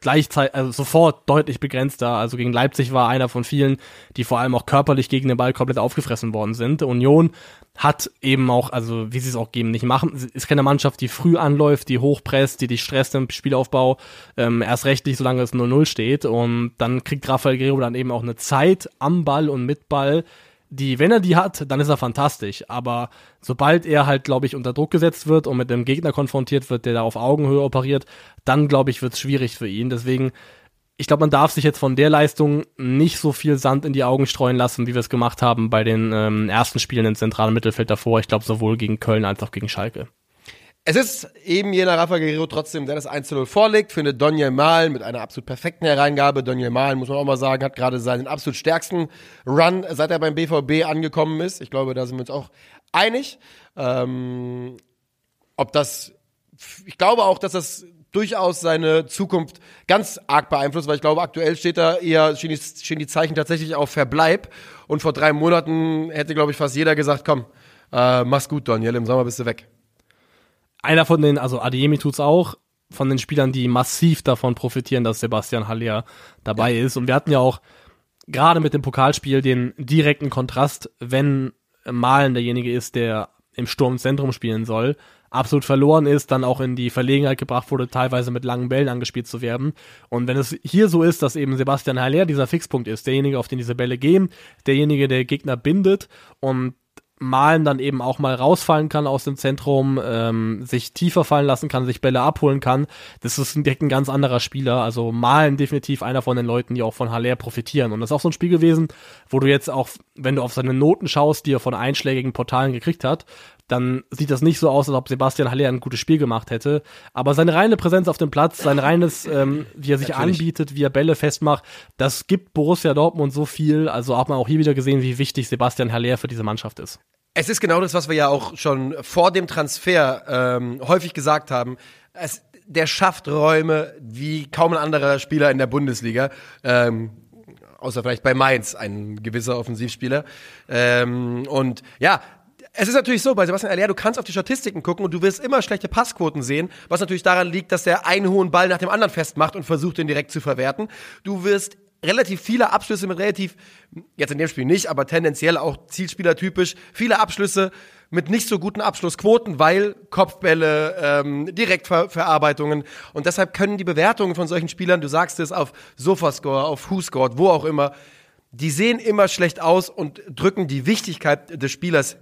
gleichzeitig, also sofort deutlich begrenzter. Also gegen Leipzig war einer von vielen, die vor allem auch körperlich gegen den Ball komplett aufgefressen worden sind. Union hat eben auch, also wie sie es auch geben, nicht machen, ist keine Mannschaft, die früh anläuft, die hochpresst, die dich stresst im Spielaufbau, ähm, erst rechtlich, solange es 0-0 steht. Und dann kriegt Rafael Guerrero dann eben auch eine Zeit am Ball und mit Ball, die, wenn er die hat, dann ist er fantastisch. Aber sobald er halt, glaube ich, unter Druck gesetzt wird und mit dem Gegner konfrontiert wird, der da auf Augenhöhe operiert, dann, glaube ich, wird es schwierig für ihn. Deswegen, ich glaube, man darf sich jetzt von der Leistung nicht so viel Sand in die Augen streuen lassen, wie wir es gemacht haben bei den ähm, ersten Spielen im zentralen Mittelfeld davor. Ich glaube, sowohl gegen Köln als auch gegen Schalke.
Es ist eben jener Rafa Guerrero trotzdem, der das 1 0 vorlegt, eine Daniel Malen mit einer absolut perfekten Hereingabe. Daniel Malen, muss man auch mal sagen, hat gerade seinen absolut stärksten Run, seit er beim BVB angekommen ist. Ich glaube, da sind wir uns auch einig. Ähm, ob das, ich glaube auch, dass das durchaus seine Zukunft ganz arg beeinflusst, weil ich glaube, aktuell steht da eher, stehen die, stehen die Zeichen tatsächlich auf Verbleib. Und vor drei Monaten hätte, glaube ich, fast jeder gesagt, komm, äh, mach's gut, Daniel, im Sommer bist du weg
einer von den, also Adeyemi tut's auch, von den Spielern, die massiv davon profitieren, dass Sebastian Haller dabei ja. ist. Und wir hatten ja auch gerade mit dem Pokalspiel den direkten Kontrast, wenn Malen derjenige ist, der im Sturmzentrum spielen soll, absolut verloren ist, dann auch in die Verlegenheit gebracht wurde, teilweise mit langen Bällen angespielt zu werden. Und wenn es hier so ist, dass eben Sebastian Haller dieser Fixpunkt ist, derjenige, auf den diese Bälle gehen, derjenige, der Gegner bindet und Malen dann eben auch mal rausfallen kann aus dem Zentrum, ähm, sich tiefer fallen lassen kann, sich Bälle abholen kann. Das ist direkt ein ganz anderer Spieler. Also Malen definitiv einer von den Leuten, die auch von Haller profitieren. Und das ist auch so ein Spiel gewesen, wo du jetzt auch, wenn du auf seine Noten schaust, die er von einschlägigen Portalen gekriegt hat, dann sieht das nicht so aus, als ob Sebastian Haller ein gutes Spiel gemacht hätte. Aber seine reine Präsenz auf dem Platz, sein reines, ähm, wie er sich Natürlich. anbietet, wie er Bälle festmacht, das gibt Borussia Dortmund so viel. Also hat man auch hier wieder gesehen, wie wichtig Sebastian Haller für diese Mannschaft ist.
Es ist genau das, was wir ja auch schon vor dem Transfer ähm, häufig gesagt haben. Es, der schafft Räume wie kaum ein anderer Spieler in der Bundesliga. Ähm, außer vielleicht bei Mainz, ein gewisser Offensivspieler. Ähm, und ja, es ist natürlich so, bei Sebastian Aller, du kannst auf die Statistiken gucken und du wirst immer schlechte Passquoten sehen, was natürlich daran liegt, dass er einen hohen Ball nach dem anderen festmacht und versucht, den direkt zu verwerten. Du wirst relativ viele Abschlüsse mit relativ, jetzt in dem Spiel nicht, aber tendenziell auch Zielspielertypisch, viele Abschlüsse mit nicht so guten Abschlussquoten, weil Kopfbälle, ähm, Direktverarbeitungen und deshalb können die Bewertungen von solchen Spielern, du sagst es auf Sofascore, auf WhoScored, wo auch immer, die sehen immer schlecht aus und drücken die Wichtigkeit des Spielers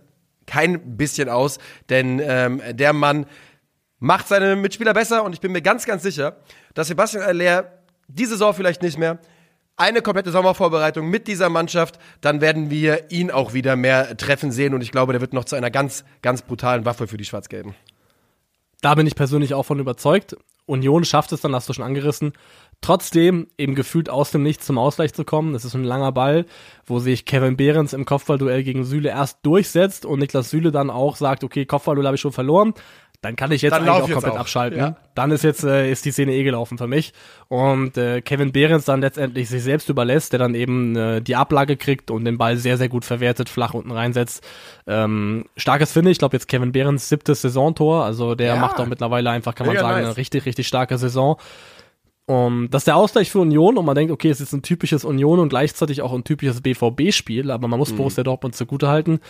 kein bisschen aus, denn ähm, der Mann macht seine Mitspieler besser und ich bin mir ganz, ganz sicher, dass Sebastian Aller diese Saison vielleicht nicht mehr, eine komplette Sommervorbereitung mit dieser Mannschaft, dann werden wir ihn auch wieder mehr treffen sehen und ich glaube, der wird noch zu einer ganz, ganz brutalen Waffe für die Schwarz-Gelben.
Da bin ich persönlich auch von überzeugt. Union schafft es dann, hast du schon angerissen, trotzdem eben gefühlt aus dem Nichts zum Ausgleich zu kommen. Das ist ein langer Ball, wo sich Kevin Behrens im Kopfballduell gegen Süle erst durchsetzt und Niklas Süle dann auch sagt, okay, Kopfballduell habe ich schon verloren. Dann kann ich jetzt dann eigentlich auch komplett auch. abschalten. Ja. Dann ist jetzt äh, ist die Szene eh gelaufen für mich und äh, Kevin Behrens dann letztendlich sich selbst überlässt, der dann eben äh, die Ablage kriegt und den Ball sehr sehr gut verwertet, flach unten reinsetzt. Ähm, starkes finde ich, glaube jetzt Kevin Behrens siebtes Saisontor, also der ja. macht auch mittlerweile einfach, kann man Mega sagen, nice. eine richtig richtig starke Saison. Und das ist der Ausgleich für Union und man denkt, okay, es ist ein typisches Union und gleichzeitig auch ein typisches BVB-Spiel, aber man muss mhm. Borussia Dortmund zugutehalten,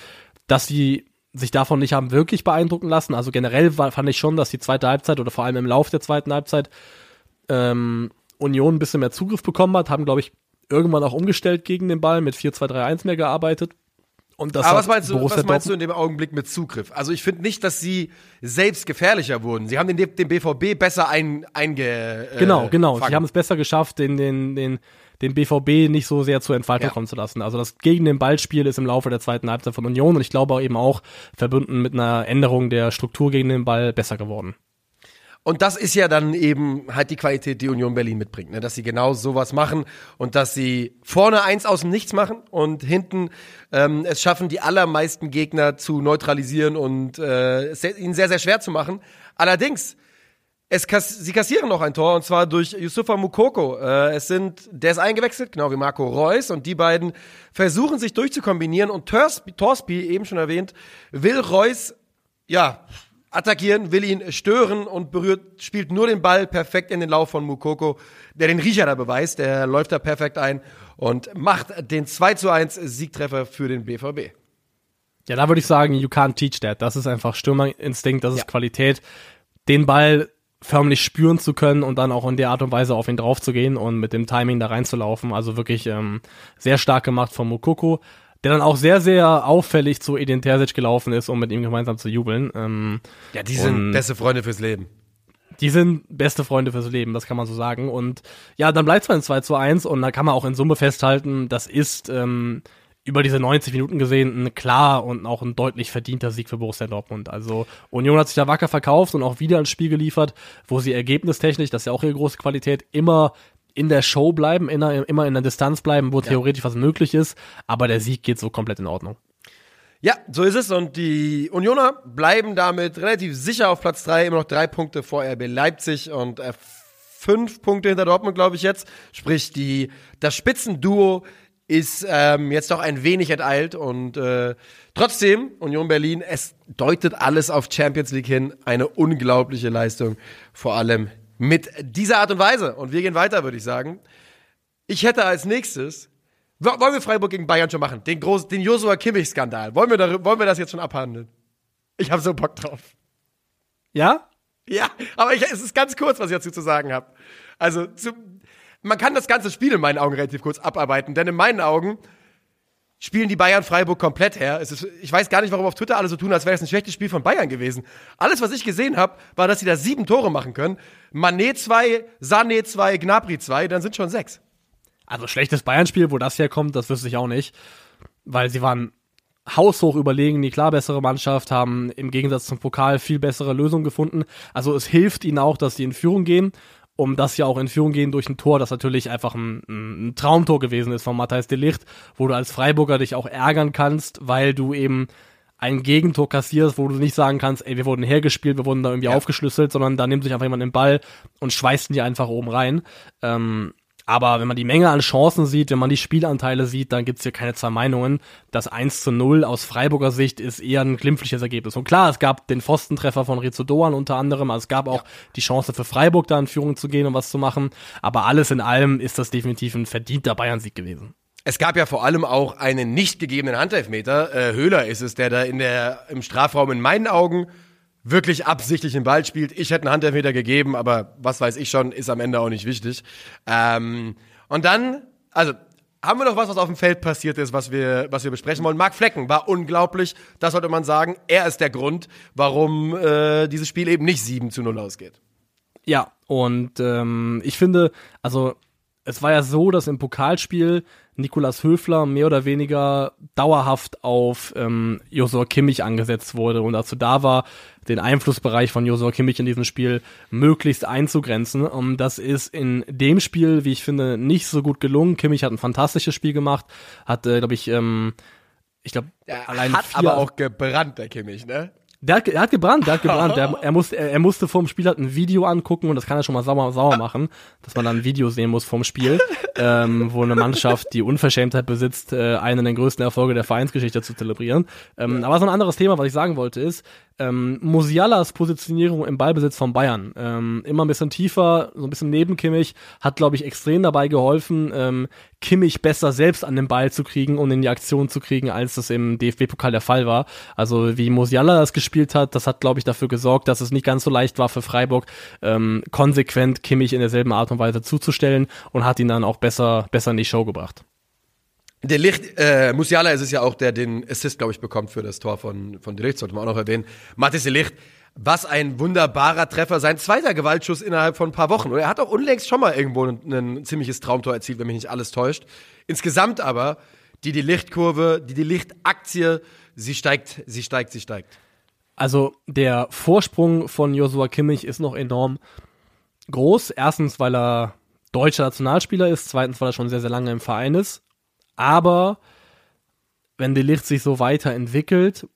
dass sie sich davon nicht haben wirklich beeindrucken lassen. Also generell war, fand ich schon, dass die zweite Halbzeit oder vor allem im Lauf der zweiten Halbzeit ähm, Union ein bisschen mehr Zugriff bekommen hat, haben, glaube ich, irgendwann auch umgestellt gegen den Ball, mit 4-2-3-1 mehr gearbeitet Und das
Aber was meinst, du,
Borussia
was meinst du in dem Augenblick mit Zugriff? Also ich finde nicht, dass sie selbst gefährlicher wurden. Sie haben den, den BVB besser ein, einge... äh,
Genau, genau.
fangen.
Sie haben es besser geschafft, den, den, den, den BVB nicht so sehr zur Entfaltung
Ja.
kommen zu lassen. Also das gegen den Ballspiel ist im Laufe der zweiten Halbzeit von Union und ich glaube eben auch verbunden mit einer Änderung der Struktur gegen den Ball besser geworden.
Und das ist ja dann eben halt die Qualität, die Union Berlin mitbringt, ne? dass sie genau sowas machen und dass sie vorne eins aus dem Nichts machen und hinten ähm, es schaffen, die allermeisten Gegner zu neutralisieren und äh, es ihnen sehr, sehr schwer zu machen. Allerdings, es kass sie kassieren noch ein Tor und zwar durch Yusufa Mukoko. Äh, es sind, der ist eingewechselt, genau wie Marco Reus und die beiden versuchen sich durchzukombinieren und Torsby, Torsby eben schon erwähnt, will Reus ja, attackieren, will ihn stören und berührt, spielt nur den Ball perfekt in den Lauf von Mukoko, der den Riecher da beweist, der läuft da perfekt ein und macht den 2 zu 1 Siegtreffer für den BVB.
Ja, da würde ich sagen, you can't teach that. Das ist einfach Stürmerinstinkt, das ist
Ja.
Qualität, den Ball förmlich spüren zu können und dann auch in der Art und Weise auf ihn draufzugehen und mit dem Timing da reinzulaufen. Also wirklich ähm, sehr stark gemacht von Mukoko, der dann auch sehr, sehr auffällig zu Edin Terzic gelaufen ist, um mit ihm gemeinsam zu jubeln. Ähm,
Ja, die sind beste Freunde fürs Leben.
die sind beste Freunde fürs Leben, das kann man so sagen. Und ja, dann bleibt es beim 2 zu 1 und da kann man auch in Summe festhalten, das ist ähm, über diese 90 Minuten gesehen ein klar und auch ein deutlich verdienter Sieg für Borussia Dortmund. Also Union hat sich da wacker verkauft und auch wieder ein Spiel geliefert, wo sie ergebnistechnisch, das ist ja auch ihre große Qualität, immer in der Show bleiben, in der, immer in der Distanz bleiben, wo theoretisch was möglich ist, aber der Sieg geht so komplett in Ordnung.
Ja, so ist es und die Unioner bleiben damit relativ sicher auf Platz 3, immer noch drei Punkte vor RB Leipzig und äh, fünf Punkte hinter Dortmund, glaube ich jetzt. Sprich, die, das Spitzenduo ist ähm, jetzt doch ein wenig enteilt und äh, trotzdem, Union Berlin, es deutet alles auf Champions League hin. Eine unglaubliche Leistung, vor allem mit dieser Art und Weise. Und wir gehen weiter, würde ich sagen. Ich hätte als nächstes, wo- wollen wir Freiburg gegen Bayern schon machen? Den großen, den Joshua Kimmich-Skandal. Wollen wir, darü- wollen wir das jetzt schon abhandeln? Ich habe so Bock drauf.
Ja?
Ja, aber ich, es ist ganz kurz, was ich dazu zu sagen habe. Also, zu, man kann das ganze Spiel in meinen Augen relativ kurz abarbeiten, denn in meinen Augen spielen die Bayern Freiburg komplett her. Ist, ich weiß gar nicht, warum auf Twitter alle so tun, als wäre es ein schlechtes Spiel von Bayern gewesen. Alles, was ich gesehen habe, war, dass sie da sieben Tore machen können. Manet zwei, Sané zwei, Gnabry zwei, dann sind schon sechs.
Also schlechtes Bayern-Spiel, wo das herkommt, das wüsste ich auch nicht. Weil sie waren haushoch überlegen, die klar bessere Mannschaft, haben im Gegensatz zum Pokal viel bessere Lösungen gefunden. Also es hilft ihnen auch, dass sie in Führung gehen, um das ja auch in Führung gehen durch ein Tor, das natürlich einfach ein, ein Traumtor gewesen ist von Matthijs de Ligt, wo du als Freiburger dich auch ärgern kannst, weil du eben ein Gegentor kassierst, wo du nicht sagen kannst, ey, wir wurden hergespielt, wir wurden da irgendwie aufgeschlüsselt, sondern da nimmt sich einfach jemand den Ball und schweißt ihn dir einfach oben rein. Ähm, aber wenn man die Menge an Chancen sieht, wenn man die Spielanteile sieht, dann gibt's hier keine zwei Meinungen. Das 1 zu 0 aus Freiburger Sicht ist eher ein glimpfliches Ergebnis. Und klar, es gab den Pfostentreffer von Rizzo Doan unter anderem, also es gab auch die Chance für Freiburg da in Führung zu gehen und was zu machen. Aber alles in allem ist das definitiv ein verdienter Bayern-Sieg gewesen.
Es gab ja vor allem auch einen nicht gegebenen Handelfmeter. Äh, Höhler ist es, der da in der, im Strafraum in meinen Augen wirklich absichtlich den Ball spielt. Ich hätte einen Handelfmeter gegeben, aber was weiß ich schon, ist am Ende auch nicht wichtig. Ähm, und dann, also, haben wir noch was, was auf dem Feld passiert ist, was wir, was wir besprechen wollen? Marc Flecken war unglaublich, das sollte man sagen. Er ist der Grund, warum äh, dieses Spiel eben nicht 7 zu 0 ausgeht.
Ja, und ähm, ich finde, also es war ja so, dass im Pokalspiel Nikolas Höfler mehr oder weniger dauerhaft auf ähm, Josua Kimmich angesetzt wurde und dazu da war, den Einflussbereich von Josua Kimmich in diesem Spiel möglichst einzugrenzen. Und das ist in dem Spiel, wie ich finde, nicht so gut gelungen. Kimmich hat ein fantastisches Spiel gemacht, hat, äh, glaube ich, ähm, ich glaube, allein
hat
vier,
aber auch gebrannt, der Kimmich, ne?
Der hat, ge- er hat gebrannt, der hat gebrannt. Der, er, musste, er, er musste vorm Spiel halt ein Video angucken und das kann er schon mal sauer, sauer machen, dass man dann ein Video sehen muss vom Spiel, ähm, wo eine Mannschaft, die Unverschämtheit besitzt, äh, einen der größten Erfolge der Vereinsgeschichte zu zelebrieren. Ähm, aber so ein anderes Thema, was ich sagen wollte, ist, ähm, Musialas Positionierung im Ballbesitz von Bayern. Ähm, immer ein bisschen tiefer, so ein bisschen neben Kimmich, hat, glaube ich, extrem dabei geholfen, ähm, Kimmich besser selbst an den Ball zu kriegen und in die Aktion zu kriegen, als das im DFB-Pokal der Fall war. Also wie Musiala das gespielt hat, das hat, glaube ich, dafür gesorgt, dass es nicht ganz so leicht war für Freiburg, ähm, konsequent Kimmich in derselben Art und Weise zuzustellen und hat ihn dann auch besser, besser in die Show gebracht.
Der Licht, äh, Musiala ist es ja auch, der den Assist, glaube ich, bekommt für das Tor von, von De Licht, sollte man auch noch erwähnen. Mathis De Licht, was ein wunderbarer Treffer, sein zweiter Gewaltschuss innerhalb von ein paar Wochen. Und er hat auch unlängst schon mal irgendwo ein, ein ziemliches Traumtor erzielt, wenn mich nicht alles täuscht. Insgesamt aber, die Die Lichtkurve, die Die Lichtaktie, sie steigt, sie steigt, sie steigt.
Also der Vorsprung von Joshua Kimmich ist noch enorm groß. Erstens, weil er deutscher Nationalspieler ist. Zweitens, weil er schon sehr, sehr lange im Verein ist. Aber wenn De Licht sich so weiterentwickelt,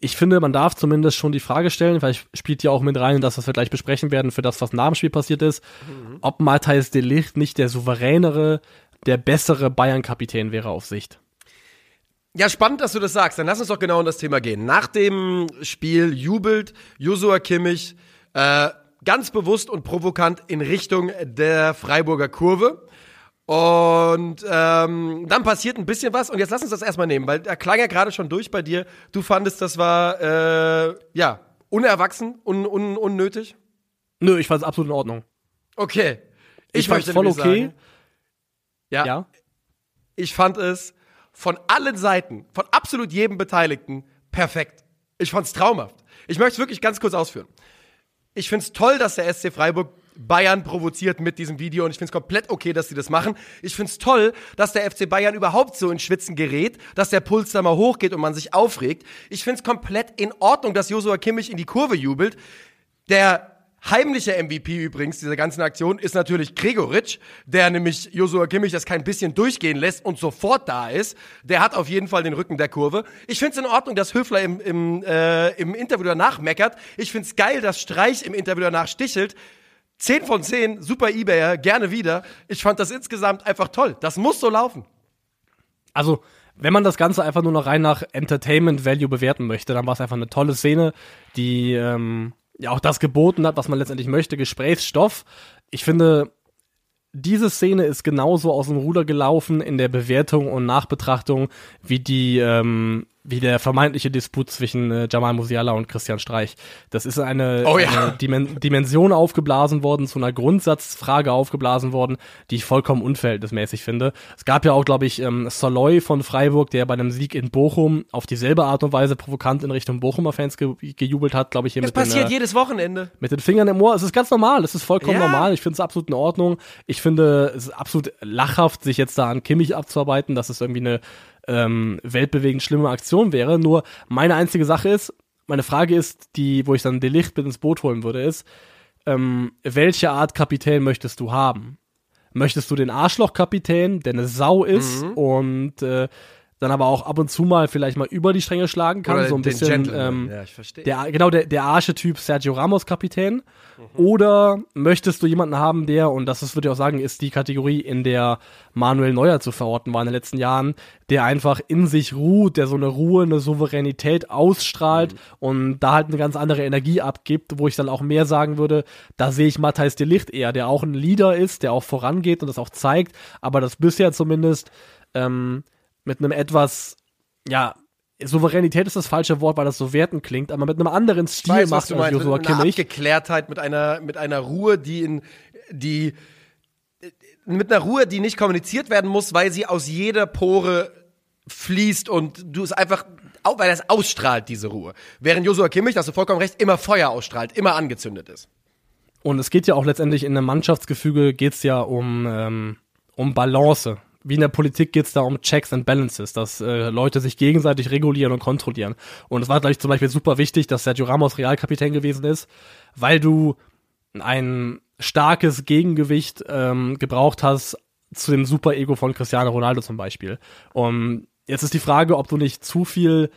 ich finde, man darf zumindest schon die Frage stellen, vielleicht spielt ja auch mit rein, dass was wir gleich besprechen werden für das, was nach dem Spiel passiert ist, mhm. ob Matthijs De Licht nicht der souveränere, der bessere Bayern-Kapitän wäre auf Sicht.
Ja, spannend, dass du das sagst. Dann lass uns doch genau in das Thema gehen. Nach dem Spiel jubelt Josua Kimmich äh, ganz bewusst und provokant in Richtung der Freiburger Kurve. Und ähm, dann passiert ein bisschen was und jetzt lass uns das erstmal nehmen, weil da klang ja gerade schon durch bei dir. Du fandest, das war äh, ja unerwachsen, un, un, unnötig?
Nö, ich fand es absolut in Ordnung.
Okay.
Ich, ich fand es voll okay. Sagen,
ja, ja. Ich fand es von allen Seiten, von absolut jedem Beteiligten perfekt. Ich fand's traumhaft. Ich möchte es wirklich ganz kurz ausführen. Ich find's toll, dass der SC Freiburg Bayern provoziert mit diesem Video und ich find's komplett okay, dass sie das machen. Ich find's toll, dass der FC Bayern überhaupt so in Schwitzen gerät, dass der Puls da mal hochgeht und man sich aufregt. Ich find's komplett in Ordnung, dass Josua Kimmich in die Kurve jubelt. Der Heimlicher MVP übrigens dieser ganzen Aktion ist natürlich Gregoritsch, der nämlich Josua Kimmich das kein bisschen durchgehen lässt und sofort da ist. Der hat auf jeden Fall den Rücken der Kurve. Ich finde es in Ordnung, dass Höfler im, im, äh, im Interview danach meckert. Ich finde es geil, dass Streich im Interview danach stichelt. 10 von 10, super Ebayer, gerne wieder. Ich fand das insgesamt einfach toll. Das muss so laufen.
Also, wenn man das Ganze einfach nur noch rein nach Entertainment Value bewerten möchte, dann war es einfach eine tolle Szene, die ähm, ja auch das geboten hat, was man letztendlich möchte, Gesprächsstoff. Ich finde, diese Szene ist genauso aus dem Ruder gelaufen in der Bewertung und Nachbetrachtung wie die ähm, wie der vermeintliche Disput zwischen äh, Jamal Musiala und Christian Streich. Das ist eine,
oh, ja.
eine Dimen Dimension aufgeblasen worden, zu einer Grundsatzfrage aufgeblasen worden, die ich vollkommen unverhältnismäßig finde. Es gab ja auch, glaube ich, ähm, Soloy von Freiburg, der bei einem Sieg in Bochum auf dieselbe Art und Weise provokant in Richtung Bochumer Fans ge gejubelt hat, glaube ich. Hier
das
mit
passiert
den,
äh, jedes Wochenende.
Mit den Fingern im Ohr. Es ist ganz normal. Es ist vollkommen ja. normal. Ich finde es absolut in Ordnung. Ich finde es ist absolut lachhaft, sich jetzt da an Kimmich abzuarbeiten. Das ist irgendwie eine ähm, weltbewegend schlimme Aktion wäre. Nur meine einzige Sache ist, meine Frage ist, die, wo ich dann Delicht mit ins Boot holen würde, ist, ähm, welche Art Kapitän möchtest du haben? Möchtest du den Arschlochkapitän, der eine Sau ist mhm. und äh, dann aber auch ab und zu mal vielleicht mal über die Stränge schlagen kann, Oder so ein bisschen ähm, ja, ich verstehe. der genau der der Archetyp Sergio Ramos Kapitän mhm. oder möchtest du jemanden haben, der und das ist würde ich auch sagen, ist die Kategorie, in der Manuel Neuer zu verorten war in den letzten Jahren, der einfach in sich ruht, der so eine Ruhe, eine Souveränität ausstrahlt mhm. und da halt eine ganz andere Energie abgibt, wo ich dann auch mehr sagen würde, da sehe ich Matthijs de Licht eher, der auch ein Leader ist, der auch vorangeht und das auch zeigt, aber das bisher zumindest ähm, mit einem etwas, ja, Souveränität ist das falsche Wort, weil das so werten klingt, aber mit einem anderen Stil weiß, macht
als Joshua mit Kimmich. Mit Abgeklärtheit, mit einer, mit einer Ruhe, die in, die, mit einer Ruhe, die nicht kommuniziert werden muss, weil sie aus jeder Pore fließt und du es einfach, weil es ausstrahlt, diese Ruhe. Während Joshua Kimmich, da hast du vollkommen recht, immer Feuer ausstrahlt, immer angezündet ist.
Und es geht ja auch letztendlich in einem Mannschaftsgefüge geht's ja um, ähm, um Balance wie in der Politik geht es da um Checks and Balances, dass äh, Leute sich gegenseitig regulieren und kontrollieren. Und es war, glaube ich, zum Beispiel super wichtig, dass Sergio Ramos Realkapitän gewesen ist, weil du ein starkes Gegengewicht ähm, gebraucht hast zu dem Super-Ego von Cristiano Ronaldo zum Beispiel. Und jetzt ist die Frage, ob du nicht zu viel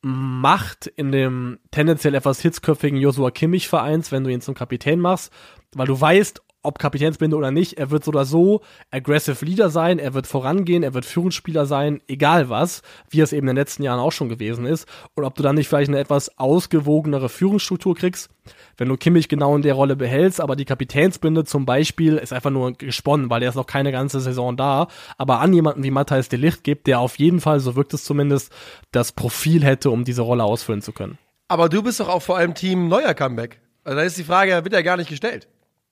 Macht in dem tendenziell etwas hitzköpfigen Joshua Kimmich vereins, wenn du ihn zum Kapitän machst, weil du weißt, ob Kapitänsbinde oder nicht, er wird so oder so aggressive Leader sein, er wird vorangehen, er wird Führungsspieler sein, egal was, wie es eben in den letzten Jahren auch schon gewesen ist. Und ob du dann nicht vielleicht eine etwas ausgewogenere Führungsstruktur kriegst, wenn du Kimmich genau in der Rolle behältst, aber die Kapitänsbinde zum Beispiel ist einfach nur gesponnen, weil er ist noch keine ganze Saison da, aber an jemanden wie Matthias de Licht gibt, der auf jeden Fall, so wirkt es zumindest, das Profil hätte, um diese Rolle ausfüllen zu können.
Aber du bist doch auch vor allem Team neuer Comeback. Also da ist die Frage, wird ja gar nicht gestellt.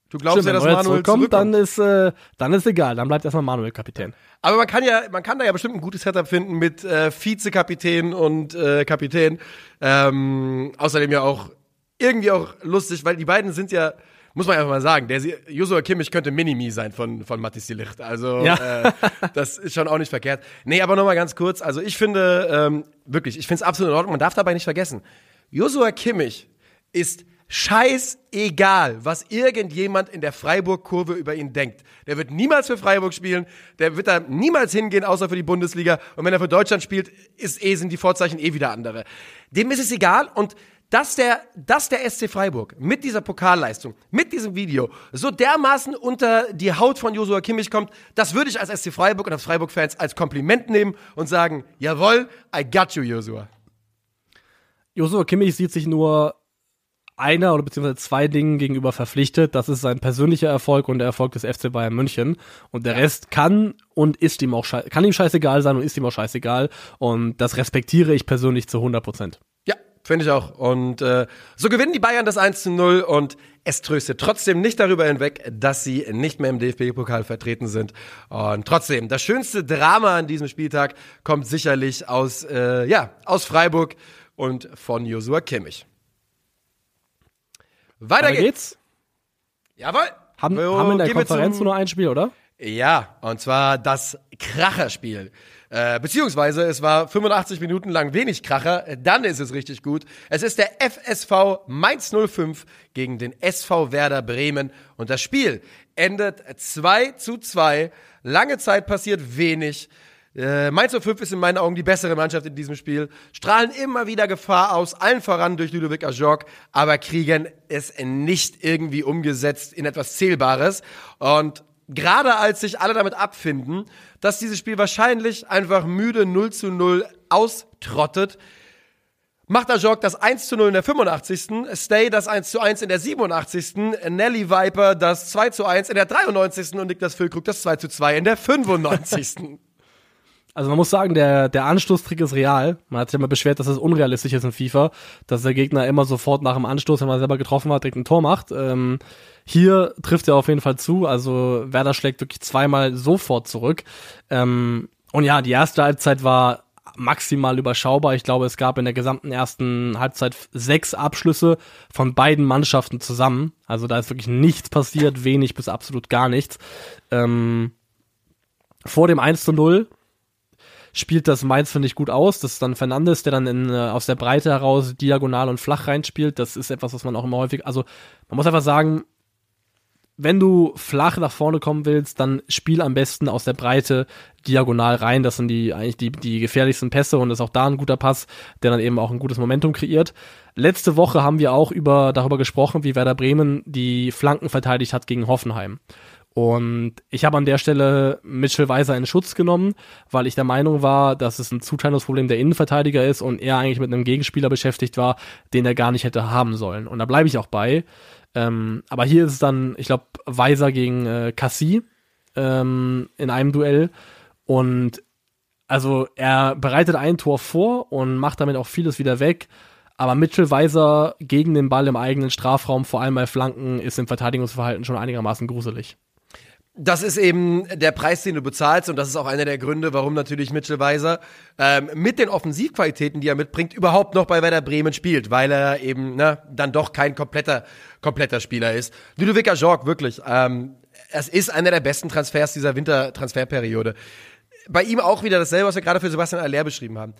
Du glaubst
Stimmt,
ja, dass
wenn
Manuel
zurückkommt,
zurückkommt.
dann ist, äh, dann ist egal. Dann bleibt erstmal Manuel Kapitän.
Aber man kann ja, man kann da ja bestimmt ein gutes Setup finden mit äh, Vizekapitän und äh, Kapitän. Ähm, außerdem ja auch irgendwie auch lustig, weil die beiden sind ja, muss man einfach mal sagen, der Joshua Kimmich könnte Minimi sein von, von Mathis Licht. Also
Ja.
äh, das ist schon auch nicht verkehrt. Nee, aber nochmal ganz kurz. Also ich finde, ähm, wirklich, ich finde es absolut in Ordnung. Man darf dabei nicht vergessen, Joshua Kimmich ist scheißegal, was irgendjemand in der Freiburg-Kurve über ihn denkt. Der wird niemals für Freiburg spielen, der wird da niemals hingehen, außer für die Bundesliga. Und wenn er für Deutschland spielt, ist eh, sind die Vorzeichen eh wieder andere. Dem ist es egal und dass der, dass der SC Freiburg mit dieser Pokalleistung, mit diesem Video so dermaßen unter die Haut von Josua Kimmich kommt, das würde ich als SC Freiburg und als Freiburg-Fans als Kompliment nehmen und sagen, jawohl, I got you, Josua.
Joshua Kimmich sieht sich nur einer oder beziehungsweise zwei Dingen gegenüber verpflichtet. Das ist sein persönlicher Erfolg und der Erfolg des FC Bayern München. Und der Rest kann und ist ihm auch kann ihm scheißegal sein und ist ihm auch scheißegal. Und das respektiere ich persönlich zu 100 Prozent.
Ja, finde ich auch. Und äh, so gewinnen die Bayern das 1 zu 0 und es tröstet trotzdem nicht darüber hinweg, dass sie nicht mehr im DFB-Pokal vertreten sind. Und trotzdem, das schönste Drama an diesem Spieltag kommt sicherlich aus, äh, ja, aus Freiburg und von Josua Kimmich. Weiter geht's.
geht's.
Jawohl.
Haben,
Jo,
haben in der Konferenz nur ein Spiel, oder?
Ja, und zwar das Kracherspiel. Äh, beziehungsweise es war 85 Minuten lang wenig Kracher, dann ist es richtig gut. Es ist der FSV Mainz 05 gegen den SV Werder Bremen und das Spiel endet 2 zu 2. Lange Zeit passiert wenig. Äh, Mainz 05 ist in meinen Augen die bessere Mannschaft in diesem Spiel, strahlen immer wieder Gefahr aus, allen voran durch Ludovic Ajorg, aber kriegen es nicht irgendwie umgesetzt in etwas Zählbares. Und gerade als sich alle damit abfinden, dass dieses Spiel wahrscheinlich einfach müde 0 zu 0 austrottet, macht Ajorg das 1 zu 0 in der 85. Stay das 1 zu 1 in der 87. Nelly Viper das 2 zu 1 in der 93. und Niklas Füllkrug das 2 zu 2 in der 95.
Also man muss sagen, der, der Anstoßtrick ist real. Man hat sich immer beschwert, dass es unrealistisch ist in FIFA, dass der Gegner immer sofort nach dem Anstoß, wenn man selber getroffen hat, direkt ein Tor macht. Ähm, hier trifft er auf jeden Fall zu. Also Werder schlägt wirklich zweimal sofort zurück. Ähm, und ja, die erste Halbzeit war maximal überschaubar. Ich glaube, es gab in der gesamten ersten Halbzeit sechs Abschlüsse von beiden Mannschaften zusammen. Also da ist wirklich nichts passiert, wenig bis absolut gar nichts. Ähm, vor dem 1 zu 0 spielt das Mainz, finde ich, gut aus. Das ist dann Fernandes, der dann in, äh, aus der Breite heraus diagonal und flach reinspielt. Das ist etwas, was man auch immer häufig, also man muss einfach sagen, wenn du flach nach vorne kommen willst, dann spiel am besten aus der Breite diagonal rein. Das sind die eigentlich die, die gefährlichsten Pässe und ist auch da ein guter Pass, der dann eben auch ein gutes Momentum kreiert. Letzte Woche haben wir auch über, darüber gesprochen, wie Werder Bremen die Flanken verteidigt hat gegen Hoffenheim. Und ich habe an der Stelle Mitchell Weiser in Schutz genommen, weil ich der Meinung war, dass es ein Zuteilungsproblem der Innenverteidiger ist und er eigentlich mit einem Gegenspieler beschäftigt war, den er gar nicht hätte haben sollen. Und da bleibe ich auch bei. Ähm, aber hier ist es dann, ich glaube, Weiser gegen äh, Cassie ähm, in einem Duell. Und also er bereitet ein Tor vor und macht damit auch vieles wieder weg. Aber Mitchell Weiser gegen den Ball im eigenen Strafraum, vor allem bei Flanken, ist im Verteidigungsverhalten schon einigermaßen gruselig.
Das ist eben der Preis, den du bezahlst und das ist auch einer der Gründe, warum natürlich Mitchell Weiser ähm, mit den Offensivqualitäten, die er mitbringt, überhaupt noch bei Werder Bremen spielt, weil er eben ne, dann doch kein kompletter, kompletter Spieler ist. Ludovic Ajorg, wirklich, ähm, es ist einer der besten Transfers dieser Wintertransferperiode. Bei ihm auch wieder dasselbe, was wir gerade für Sebastian Aller beschrieben haben.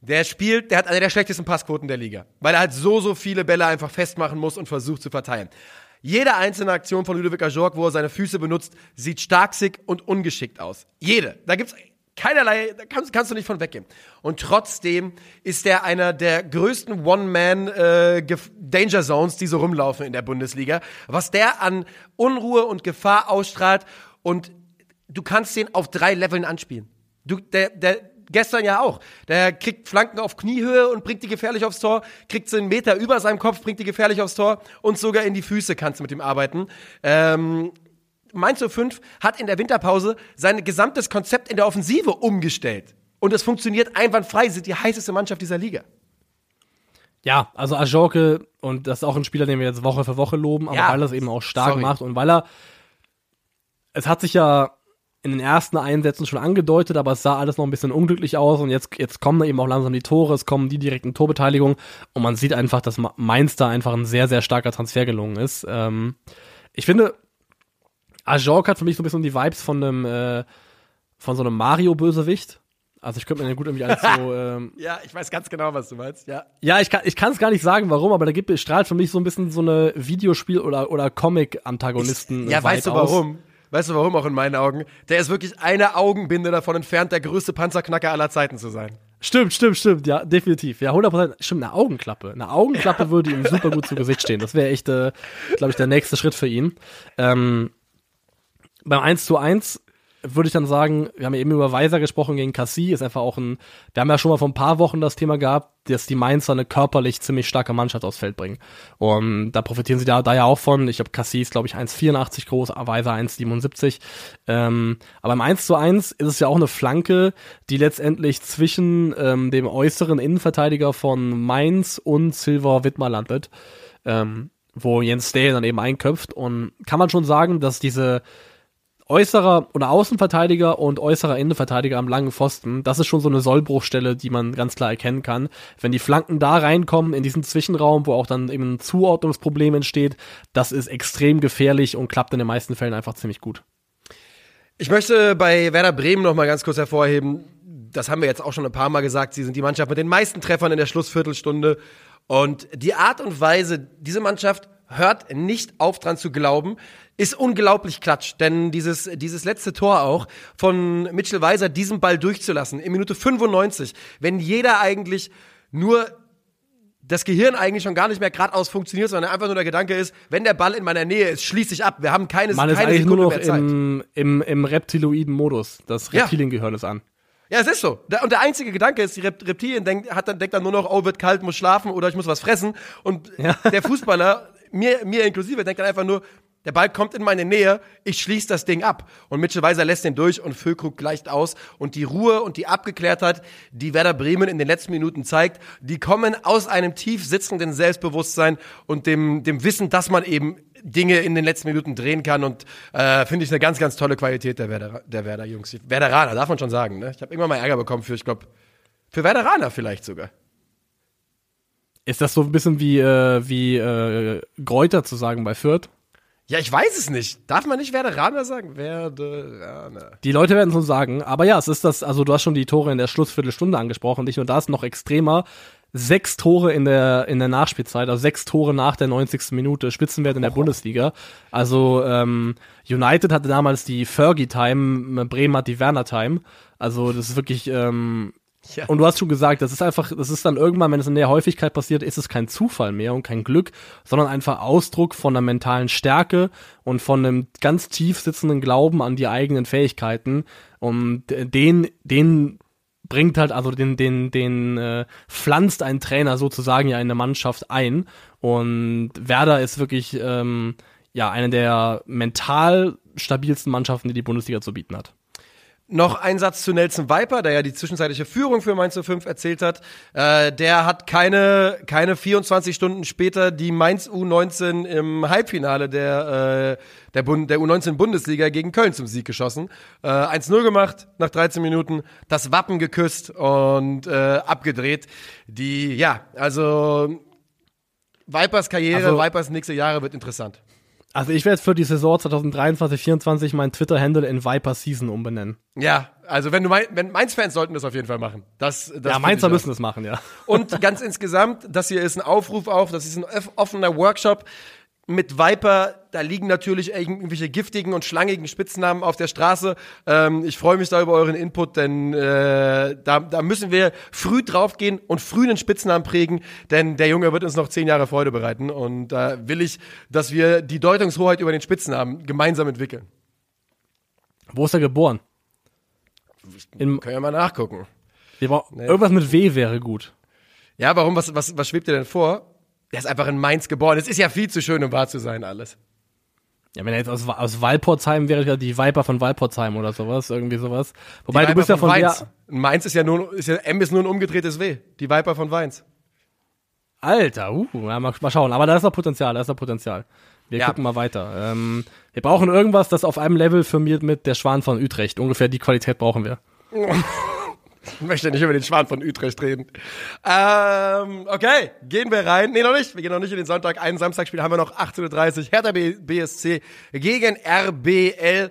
Der spielt, der hat eine der schlechtesten Passquoten der Liga, weil er halt so, so viele Bälle einfach festmachen muss und versucht zu verteilen. Jede einzelne Aktion von Ludovic Ajorg, wo er seine Füße benutzt, sieht starksig und ungeschickt aus. Jede. Da gibt's keinerlei, da kannst, kannst du nicht von weggehen. Und trotzdem ist er einer der größten One-Man-Danger Zones, die so rumlaufen in der Bundesliga. Was der an Unruhe und Gefahr ausstrahlt und du kannst den auf drei Leveln anspielen. Du, der, der, gestern ja auch. Der kriegt Flanken auf Kniehöhe und bringt die gefährlich aufs Tor, kriegt sie einen Meter über seinem Kopf, bringt die gefährlich aufs Tor und sogar in die Füße kannst du mit ihm arbeiten. Ähm, Mainz 05 hat in der Winterpause sein gesamtes Konzept in der Offensive umgestellt. Und es funktioniert einwandfrei, Sie sind die heißeste Mannschaft dieser Liga.
Ja, also Ajorke Und das ist auch ein Spieler, den wir jetzt Woche für Woche loben, aber
Ja,
weil er es eben auch stark
sorry.
macht und weil er, es hat sich ja in den ersten Einsätzen schon angedeutet, aber es sah alles noch ein bisschen unglücklich aus und jetzt, jetzt kommen da eben auch langsam die Tore, es kommen die direkten Torbeteiligungen und man sieht einfach, dass Ma- Mainz da einfach ein sehr, sehr starker Transfer gelungen ist. Ähm, ich finde, Ajork hat für mich so ein bisschen die Vibes von einem, äh, von so einem Mario-Bösewicht. Also ich könnte mir den gut irgendwie als so, ähm,
Ja, ich weiß ganz genau, was du meinst. Ja.
ja, ich kann ich es gar nicht sagen, warum, aber da gibt strahlt für mich so ein bisschen so eine Videospiel- oder oder Comic-Antagonisten.
Ja, weißt du warum? Weißt du warum auch in meinen Augen? Der ist wirklich eine Augenbinde davon entfernt, der größte Panzerknacker aller Zeiten zu sein.
Stimmt, stimmt, stimmt, ja, definitiv. Ja, 100%. Stimmt, eine Augenklappe. Eine Augenklappe würde ihm super gut zu Gesicht stehen. Das wäre echt, äh, glaube ich, der nächste Schritt für ihn. Ähm, beim 1 zu 1 würde ich dann sagen, wir haben ja eben über Weiser gesprochen gegen Cassie, ist einfach auch ein, wir haben ja schon mal vor ein paar Wochen das Thema gehabt, dass die Mainzer eine körperlich ziemlich starke Mannschaft aufs Feld bringen. Und da profitieren sie da, da ja auch von. Ich glaube, Cassie ist, glaube ich, 1,84 groß, Weiser 1,77. Ähm, aber im 1 zu 1 ist es ja auch eine Flanke, die letztendlich zwischen ähm, dem äußeren Innenverteidiger von Mainz und Silver Wittmer landet. Ähm, wo Jens Dale dann eben einköpft. Und kann man schon sagen, dass diese äußerer oder Außenverteidiger und äußerer Innenverteidiger am langen Pfosten, das ist schon so eine Sollbruchstelle, die man ganz klar erkennen kann. Wenn die Flanken da reinkommen in diesen Zwischenraum, wo auch dann eben ein Zuordnungsproblem entsteht, das ist extrem gefährlich und klappt in den meisten Fällen einfach ziemlich gut.
Ich möchte bei Werder Bremen noch mal ganz kurz hervorheben, das haben wir jetzt auch schon ein paar Mal gesagt, sie sind die Mannschaft mit den meisten Treffern in der Schlussviertelstunde. Und die Art und Weise, diese Mannschaft hört nicht auf dran zu glauben, ist unglaublich klatsch. Denn dieses, dieses letzte Tor auch von Mitchell Weiser, diesen Ball durchzulassen, in Minute 95, wenn jeder eigentlich nur das Gehirn eigentlich schon gar nicht mehr geradeaus funktioniert, sondern einfach nur der Gedanke ist, wenn der Ball in meiner Nähe ist, schließe ich ab. Wir haben keine,
Man ist
keine
eigentlich nur
Sekunde
noch
mehr Zeit.
im, im, im reptiloiden Modus. Das
Ja.
Reptiliengehirn ist an.
Ja, es ist so. Und der einzige Gedanke ist, die Rep Reptilien denkt, hat dann, denkt dann nur noch, oh, wird kalt, muss schlafen oder ich muss was fressen. Und
Ja.
der Fußballer, mir, mir inklusive, denkt dann einfach nur, der Ball kommt in meine Nähe, ich schließe das Ding ab. Und Mitchell Weiser lässt den durch und Füllkrug gleicht aus. Und die Ruhe und die Abgeklärtheit, die Werder Bremen in den letzten Minuten zeigt, die kommen aus einem tief sitzenden Selbstbewusstsein und dem, dem Wissen, dass man eben Dinge in den letzten Minuten drehen kann. Und äh, finde ich eine ganz, ganz tolle Qualität der Werder, der Werder Jungs. Werderaner, darf man schon sagen. Ne? Ich habe immer mal Ärger bekommen für, ich glaube, für Werderaner vielleicht sogar.
Ist das so ein bisschen wie, äh, wie äh, Gräuter zu sagen bei Fürth?
Ja, ich weiß es nicht. Darf man nicht Werderaner sagen? Werderaner.
Die Leute werden es so sagen, aber ja, es ist das, also du hast schon die Tore in der Schlussviertelstunde angesprochen, nicht nur das, noch extremer. Sechs Tore in der, in der Nachspielzeit, also sechs Tore nach der 90. Minute, Spitzenwert in der Bundesliga. Also ähm, United hatte damals die Fergie-Time, Bremen hat die Werner-Time. Also das ist wirklich, ähm,
Ja.
und du hast schon gesagt, das ist einfach, das ist dann irgendwann, wenn es in der Häufigkeit passiert, ist es kein Zufall mehr und kein Glück, sondern einfach Ausdruck von einer mentalen Stärke und von einem ganz tief sitzenden Glauben an die eigenen Fähigkeiten. Und den, den bringt halt, also den, den, den äh, pflanzt ein Trainer sozusagen ja in eine Mannschaft ein. Und Werder ist wirklich ähm, ja eine der mental stabilsten Mannschaften, die die Bundesliga zu bieten hat.
Noch ein Satz zu Nelson Viper, der ja die zwischenzeitliche Führung für Mainz 05 erzählt hat. Äh, der hat keine, keine 24 Stunden später die Mainz U19 im Halbfinale der, äh, der, Bund, der U19 Bundesliga gegen Köln zum Sieg geschossen. Äh, 1-0 gemacht nach 13 Minuten, das Wappen geküsst und äh, abgedreht. Die, ja, also Vipers Karriere,
Also-
Vipers nächste Jahre wird interessant.
Also ich werde für die Saison 2023, 2024 meinen Twitter-Handle in Viper Season umbenennen.
Ja, also wenn du mein, wenn Mainz-Fans sollten das auf jeden Fall machen. Das, das
ja, Mainzer müssen das machen, ja.
Und ganz insgesamt, das hier ist ein Aufruf auf, das ist ein off- offener Workshop mit Viper. Da liegen natürlich irgendwelche giftigen und schlangigen Spitznamen auf der Straße. Ähm, ich freue mich da über euren Input, denn äh, da, da müssen wir früh draufgehen und früh einen Spitznamen prägen, denn der Junge wird uns noch zehn Jahre Freude bereiten. Und da will ich, dass wir die Deutungshoheit über den Spitznamen gemeinsam entwickeln.
Wo ist er geboren? In,
Können wir mal nachgucken.
wir brauchen- Irgendwas mit W wäre gut.
Ja, warum? Was, was, was schwebt dir denn vor? Der ist einfach in Mainz geboren. Es ist ja viel zu schön, um wahr zu sein, alles.
Ja, wenn er jetzt aus, aus Walporzheim wäre, ja die Viper von Walporzheim oder sowas, irgendwie sowas. Wobei du bist ja von
Mainz.
der,
Mainz ist ja nur, ist ja, M ist nur ein umgedrehtes W. Die Viper von Weins.
Alter, uh, ja, mal, mal schauen. Aber da ist noch Potenzial, da ist noch Potenzial. Wir
Ja.
gucken mal weiter. Ähm, wir brauchen irgendwas, das auf einem Level firmiert mit der Schwan von Utrecht. Ungefähr die Qualität brauchen wir.
Ich möchte nicht über den Schwan von Utrecht reden. Ähm, okay, gehen wir rein. Nee, noch nicht. Wir gehen noch nicht in den Sonntag. Ein Samstagspiel haben wir noch 18.30 Uhr. Hertha BSC gegen RBL.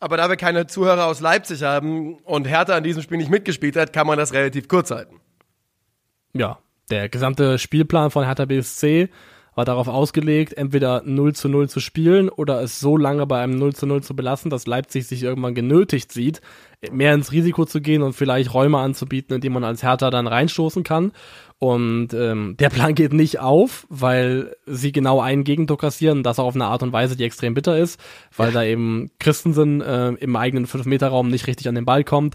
Aber da wir keine Zuhörer aus Leipzig haben und Hertha an diesem Spiel nicht mitgespielt hat, kann man das relativ kurz halten.
Ja, der gesamte Spielplan von Hertha BSC war darauf ausgelegt, entweder 0 zu 0 zu spielen oder es so lange bei einem 0 zu 0 zu belassen, dass Leipzig sich irgendwann genötigt sieht, mehr ins Risiko zu gehen und vielleicht Räume anzubieten, in die man als Hertha dann reinstoßen kann. Und ähm, der Plan geht nicht auf, weil sie genau einen Gegentor kassieren, das auch auf eine Art und Weise, die extrem bitter ist, weil da eben Christensen äh, im eigenen 5-Meter-Raum nicht richtig an den Ball kommt.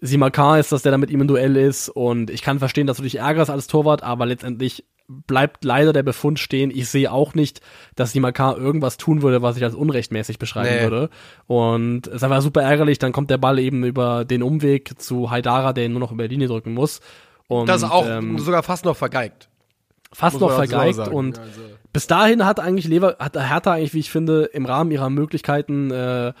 Simakar ist das, der da mit ihm im Duell ist und ich kann verstehen, dass du dich ärgerst als Torwart, aber letztendlich bleibt leider der Befund stehen. Ich sehe auch nicht, dass Simakar irgendwas tun würde, was ich als unrechtmäßig beschreiben
Nee.
würde. Und es ist einfach super ärgerlich, dann kommt der Ball eben über den Umweg zu Haidara, der ihn nur noch über die Linie drücken muss. Und,
Das ist auch
ähm,
sogar fast noch vergeigt.
fast noch vergeigt und
Also-
bis dahin hat eigentlich Lever, hat Hertha eigentlich, wie ich finde, im Rahmen ihrer Möglichkeiten äh,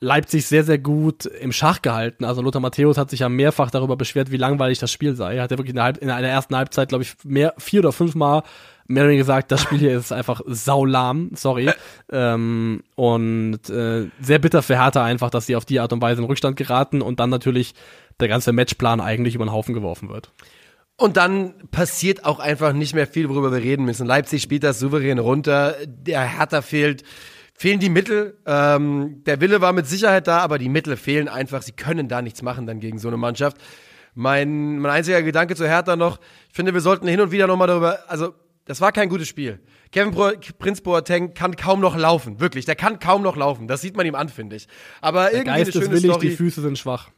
Leipzig sehr, sehr gut im Schach gehalten. Also Lothar Matthäus hat sich ja mehrfach darüber beschwert, wie langweilig das Spiel sei. Er hat ja wirklich in der, Halb in einer ersten Halbzeit, glaube ich, mehr, vier oder fünf Mal mehr oder weniger gesagt, das Spiel hier ist einfach saulahm, sorry. ähm, und äh, sehr bitter für Hertha einfach, dass sie auf die Art und Weise in Rückstand geraten und dann natürlich der ganze Matchplan eigentlich über den Haufen geworfen wird.
Und dann passiert auch einfach nicht mehr viel, worüber wir reden müssen. Leipzig spielt das souverän runter. Der Hertha fehlt, fehlen die Mittel. Ähm, der Wille war mit Sicherheit da, aber die Mittel fehlen einfach. Sie können da nichts machen dann gegen so eine Mannschaft. Mein, mein einziger Gedanke zu Hertha noch, ich finde, wir sollten hin und wieder nochmal darüber, also, das war kein gutes Spiel. Kevin Pro Prinz Boateng kann kaum noch laufen, wirklich. Der kann kaum noch laufen. Das sieht man ihm an, finde ich. Aber irgendwie
Geist
eine
ist
schöne
willig,
Story.
die Füße sind schwach.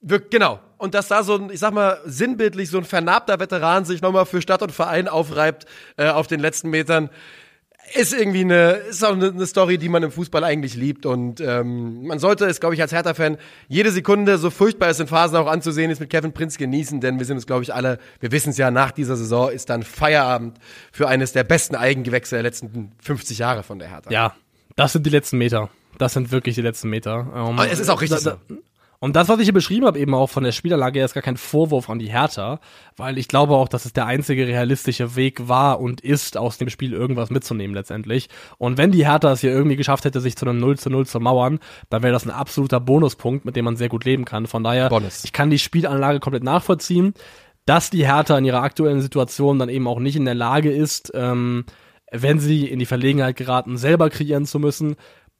Wir, genau. Und dass da so ein, ich sag mal, sinnbildlich so ein vernarbter Veteran sich nochmal für Stadt und Verein aufreibt äh, auf den letzten Metern, ist irgendwie eine, ist auch eine, eine Story, die man im Fußball eigentlich liebt. Und ähm, man sollte es, glaube ich, als Hertha-Fan jede Sekunde, so furchtbar es in Phasen auch anzusehen ist, mit Kevin Prinz genießen, denn wir sind uns, glaube ich, alle, wir wissen es ja, nach dieser Saison ist dann Feierabend für eines der besten Eigengewächse der letzten 50 Jahre von der Hertha.
Ja, das sind die letzten Meter. Das sind wirklich die letzten Meter. Ähm,
Aber es ist auch richtig
da, da, Und das, was ich hier beschrieben habe, eben auch von der Spielanlage, her, ist gar kein Vorwurf an die Hertha, weil ich glaube auch, dass es der einzige realistische Weg war und ist, aus dem Spiel irgendwas mitzunehmen letztendlich. Und wenn die Hertha es hier irgendwie geschafft hätte, sich zu einem 0 zu 0 zu mauern, dann wäre das ein absoluter Bonuspunkt, mit dem man sehr gut leben kann. Von daher,
Bonus.
ich kann die Spielanlage komplett nachvollziehen, dass die Hertha in ihrer aktuellen Situation dann eben auch nicht in der Lage ist, ähm, wenn sie in die Verlegenheit geraten, selber kreieren zu müssen,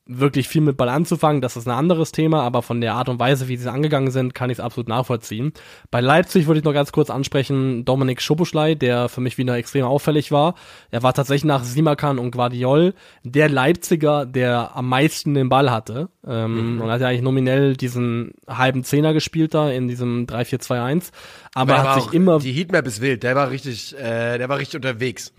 wirklich viel mit Ball anzufangen, das ist ein anderes Thema, aber von der Art und Weise, wie sie angegangen sind, kann ich es absolut nachvollziehen. Bei Leipzig würde ich noch ganz kurz ansprechen, Dominik Schoboschlei, der für mich wieder extrem auffällig war. Er war tatsächlich nach Simakan und Guardiol der Leipziger, der am meisten den Ball hatte. Ähm, Und hat ja eigentlich nominell diesen halben Zehner gespielt da in diesem 3-4-2-1. Aber,
der
hat sich immer
Die Heatmap ist wild, der war richtig, äh, der war richtig unterwegs.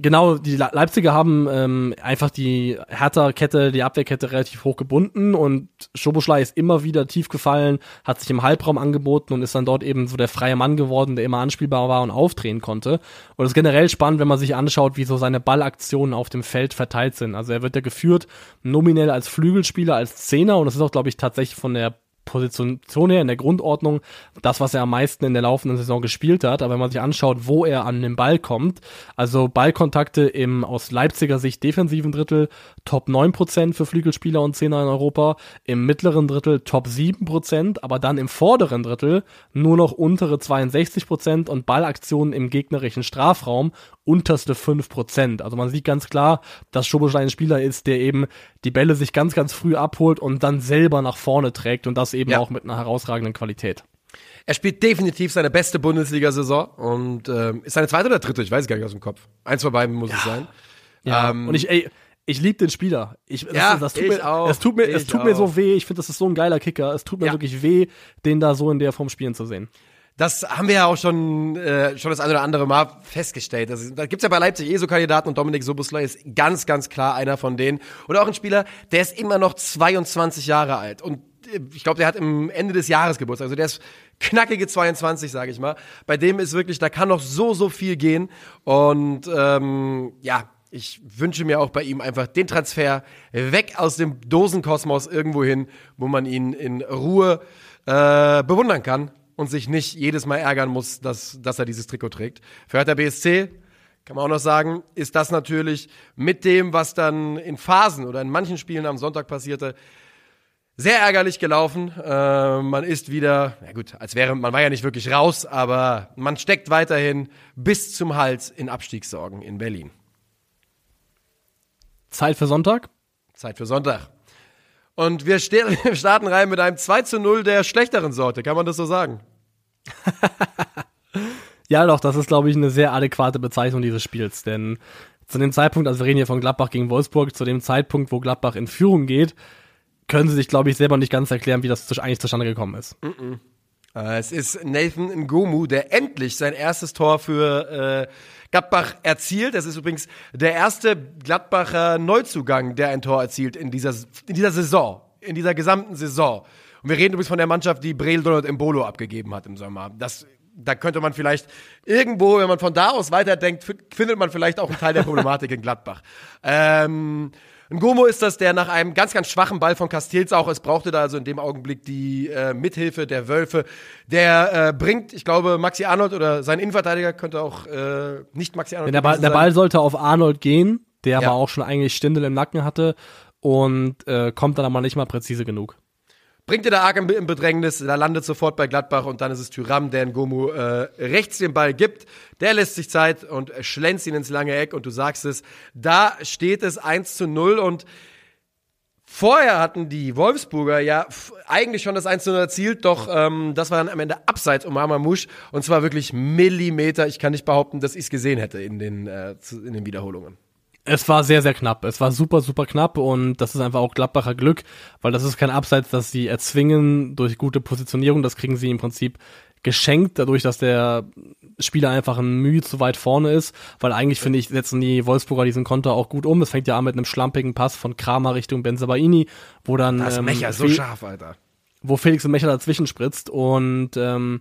Genau, die Le- Leipziger haben ähm, einfach die Hertha-Kette, die Abwehrkette relativ hoch gebunden und Schoboschlei ist immer wieder tief gefallen, hat sich im Halbraum angeboten und ist dann dort eben so der freie Mann geworden, der immer anspielbar war und aufdrehen konnte. Und es ist generell spannend, wenn man sich anschaut, wie so seine Ballaktionen auf dem Feld verteilt sind. Also er wird ja geführt nominell als Flügelspieler, als Zehner und das ist auch, glaube ich, tatsächlich von der Position her in der Grundordnung das, was er am meisten in der laufenden Saison gespielt hat. Aber wenn man sich anschaut, wo er an den Ball kommt, also Ballkontakte im aus Leipziger Sicht defensiven Drittel Top 9% für Flügelspieler und Zehner in Europa, im mittleren Drittel Top 7%, aber dann im vorderen Drittel nur noch untere 62% und Ballaktionen im gegnerischen Strafraum unterste 5%. Also man sieht ganz klar, dass Schoboschlei ein Spieler ist, der eben die Bälle sich ganz, ganz früh abholt und dann selber nach vorne trägt und das eben
Ja.
auch mit einer herausragenden Qualität.
Er spielt definitiv seine beste Bundesliga-Saison und ähm, ist seine zweite oder dritte, ich weiß gar nicht aus dem Kopf. Eins von beiden muss es sein.
Ja.
Ähm,
und ich, ey, ich liebe den Spieler. Ich, das,
Ja,
das tut
ich
mir,
auch.
Es tut mir, es tut mir so weh. Ich finde, das ist so ein geiler Kicker. Es tut mir
Ja.
wirklich weh, den da so in der Form spielen zu sehen.
Das haben wir ja auch schon, äh, schon das eine oder andere Mal festgestellt. Das, da gibt's ja bei Leipzig eh so Kandidaten und Dominik Soboslai ist ganz, ganz klar einer von denen. Und auch ein Spieler, der ist immer noch 22 Jahre alt. Und ich glaube, der hat im Ende des Jahres Geburtstag. Also der ist knackige 22, sage ich mal. Bei dem ist wirklich, da kann noch so, so viel gehen. Und ähm, ja, ich wünsche mir auch bei ihm einfach den Transfer weg aus dem Dosenkosmos irgendwo hin, wo man ihn in Ruhe äh, bewundern kann und sich nicht jedes Mal ärgern muss, dass, dass er dieses Trikot trägt. Für Hertha BSC kann man auch noch sagen, ist das natürlich mit dem, was dann in Phasen oder in manchen Spielen am Sonntag passierte, sehr ärgerlich gelaufen. Äh, man ist wieder, ja gut, als wäre, man war ja nicht wirklich raus, aber man steckt weiterhin bis zum Hals in Abstiegssorgen in Berlin.
Zeit für Sonntag?
Zeit für Sonntag. Und wir starten rein mit einem 2 zu 0 der schlechteren Sorte, kann man das so sagen?
ja, doch, das ist, glaube ich, eine sehr adäquate Bezeichnung dieses Spiels, denn zu dem Zeitpunkt, also wir reden hier von Gladbach gegen Wolfsburg, zu dem Zeitpunkt, wo Gladbach in Führung geht, können sie sich, glaube ich, selber nicht ganz erklären, wie das eigentlich zustande gekommen ist. Mm
-mm. Es ist Nathan Ngomu, der endlich sein erstes Tor für äh, Gladbach erzielt. Das ist übrigens der erste Gladbacher Neuzugang, der ein Tor erzielt in dieser, in dieser Saison, in dieser gesamten Saison. Und wir reden übrigens von der Mannschaft, die Breel Donald Embolo abgegeben hat im Sommer. Das, da könnte man vielleicht irgendwo, wenn man von da aus weiterdenkt, findet man vielleicht auch einen Teil der Problematik in Gladbach. Ähm, ein Gomo ist das, der nach einem ganz, ganz schwachen Ball von Castells auch, es brauchte da also in dem Augenblick die äh, Mithilfe der Wölfe, der äh, bringt, ich glaube, Maxi Arnold oder sein Innenverteidiger könnte auch äh, nicht Maxi Arnold.
Der Ball, der Ball sollte auf Arnold gehen, der ja. aber auch schon eigentlich Stindel im Nacken hatte und äh, kommt dann aber nicht mal präzise genug
bringt ihr da arg im Bedrängnis, da landet sofort bei Gladbach und dann ist es Tyram, der in Gomu äh, rechts den Ball gibt. Der lässt sich Zeit und schlänzt ihn ins lange Eck und du sagst es, da steht es 1 zu 0 und Vorher hatten die Wolfsburger ja eigentlich schon das 1 zu 0 erzielt, doch ähm, das war dann am Ende abseits um Amamusch und zwar wirklich Millimeter. Ich kann nicht behaupten, dass ich es gesehen hätte in den, äh, in den Wiederholungen.
Es war sehr, sehr knapp. Es war super, super knapp und das ist einfach auch Gladbacher Glück, weil das ist kein Abseits, das sie erzwingen durch gute Positionierung. Das kriegen sie im Prinzip geschenkt, dadurch, dass der Spieler einfach ein Mühe zu weit vorne ist, weil eigentlich finde ich, setzen die Wolfsburger diesen Konter auch gut um. Es fängt ja an mit einem schlampigen Pass von Kramer Richtung Benzabaini, wo dann.
Das
ähm,
Mecher so scharf, Alter.
Wo Felix und Mecher dazwischen spritzt und ähm,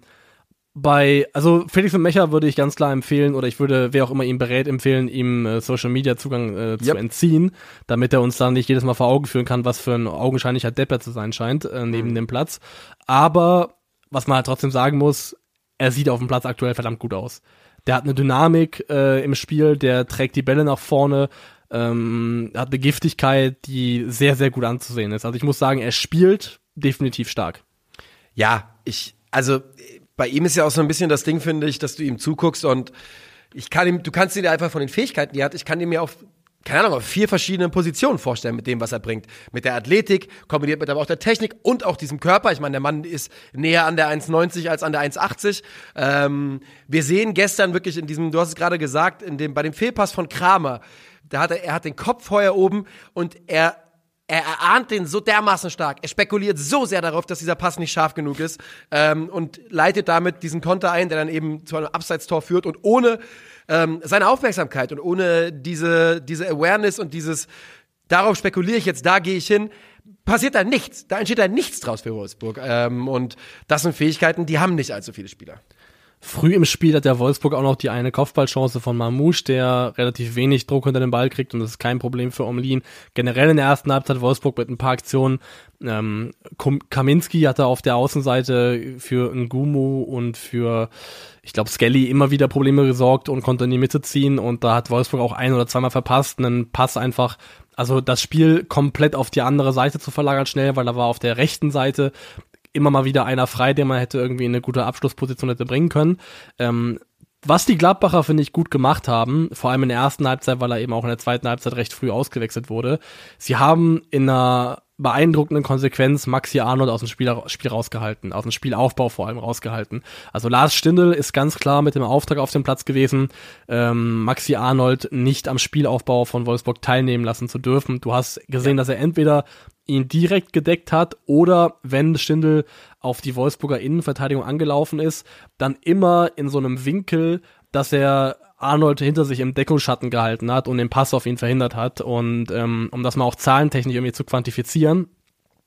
bei, also Felix und Mecher würde ich ganz klar empfehlen, oder ich würde, wer auch immer ihm berät, empfehlen, ihm äh, Social Media Zugang äh, yep. zu entziehen, damit er uns dann nicht jedes Mal vor Augen führen kann, was für ein augenscheinlicher Depper zu sein scheint, äh, neben mhm. dem Platz. Aber, was man halt trotzdem sagen muss, er sieht auf dem Platz aktuell verdammt gut aus. Der hat eine Dynamik äh, im Spiel, der trägt die Bälle nach vorne, ähm, hat eine Giftigkeit, die sehr, sehr gut anzusehen ist. Also ich muss sagen, er spielt definitiv stark.
Ja, ich, also bei ihm ist ja auch so ein bisschen das Ding, finde ich, dass du ihm zuguckst und ich kann ihm, du kannst ihn einfach von den Fähigkeiten, die er hat, ich kann ihn mir auf keine Ahnung, auf vier verschiedenen Positionen vorstellen mit dem, was er bringt. Mit der Athletik, kombiniert mit aber auch der Technik und auch diesem Körper. Ich meine, der Mann ist näher an der 1,90 als an der 1,80. Ähm, wir sehen gestern wirklich in diesem, du hast es gerade gesagt, in dem, bei dem Fehlpass von Kramer, da hat er, er hat den Kopf vorher oben und er er erahnt den so dermaßen stark. Er spekuliert so sehr darauf, dass dieser Pass nicht scharf genug ist ähm, und leitet damit diesen Konter ein, der dann eben zu einem Abseitstor führt und ohne ähm, seine Aufmerksamkeit und ohne diese, diese Awareness und dieses darauf spekuliere ich jetzt, da gehe ich hin, passiert da nichts. Da entsteht da nichts draus für Wolfsburg. Ähm, und das sind Fähigkeiten, die haben nicht allzu viele Spieler.
Früh im Spiel hat der Wolfsburg auch noch die eine Kopfballchance von Mamouche, der relativ wenig Druck unter den Ball kriegt und das ist kein Problem für Omlin. Generell in der ersten Halbzeit Wolfsburg mit ein paar Aktionen. Ähm, Kaminski hatte auf der Außenseite für Ngumu und für, ich glaube, Skelly immer wieder Probleme gesorgt und konnte in die Mitte ziehen und da hat Wolfsburg auch ein oder zweimal verpasst, einen Pass einfach also das Spiel komplett auf die andere Seite zu verlagern schnell, weil da war auf der rechten Seite immer mal wieder einer frei, der man hätte irgendwie in eine gute Abschlussposition hätte bringen können. Ähm, was die Gladbacher, finde ich, gut gemacht haben, vor allem in der ersten Halbzeit, weil er eben auch in der zweiten Halbzeit recht früh ausgewechselt wurde. Sie haben in einer beeindruckenden Konsequenz Maxi Arnold aus dem Spiel, Spiel rausgehalten, aus dem Spielaufbau vor allem rausgehalten. Also Lars Stindl ist ganz klar mit dem Auftrag auf dem Platz gewesen, ähm, Maxi Arnold nicht am Spielaufbau von Wolfsburg teilnehmen lassen zu dürfen. Du hast gesehen, ja. dass er entweder ihn direkt gedeckt hat oder wenn Stindl auf die Wolfsburger Innenverteidigung angelaufen ist, dann immer in so einem Winkel, dass er Arnold hinter sich im Deckungsschatten gehalten hat und den Pass auf ihn verhindert hat. Und ähm, um das mal auch zahlentechnisch irgendwie zu quantifizieren,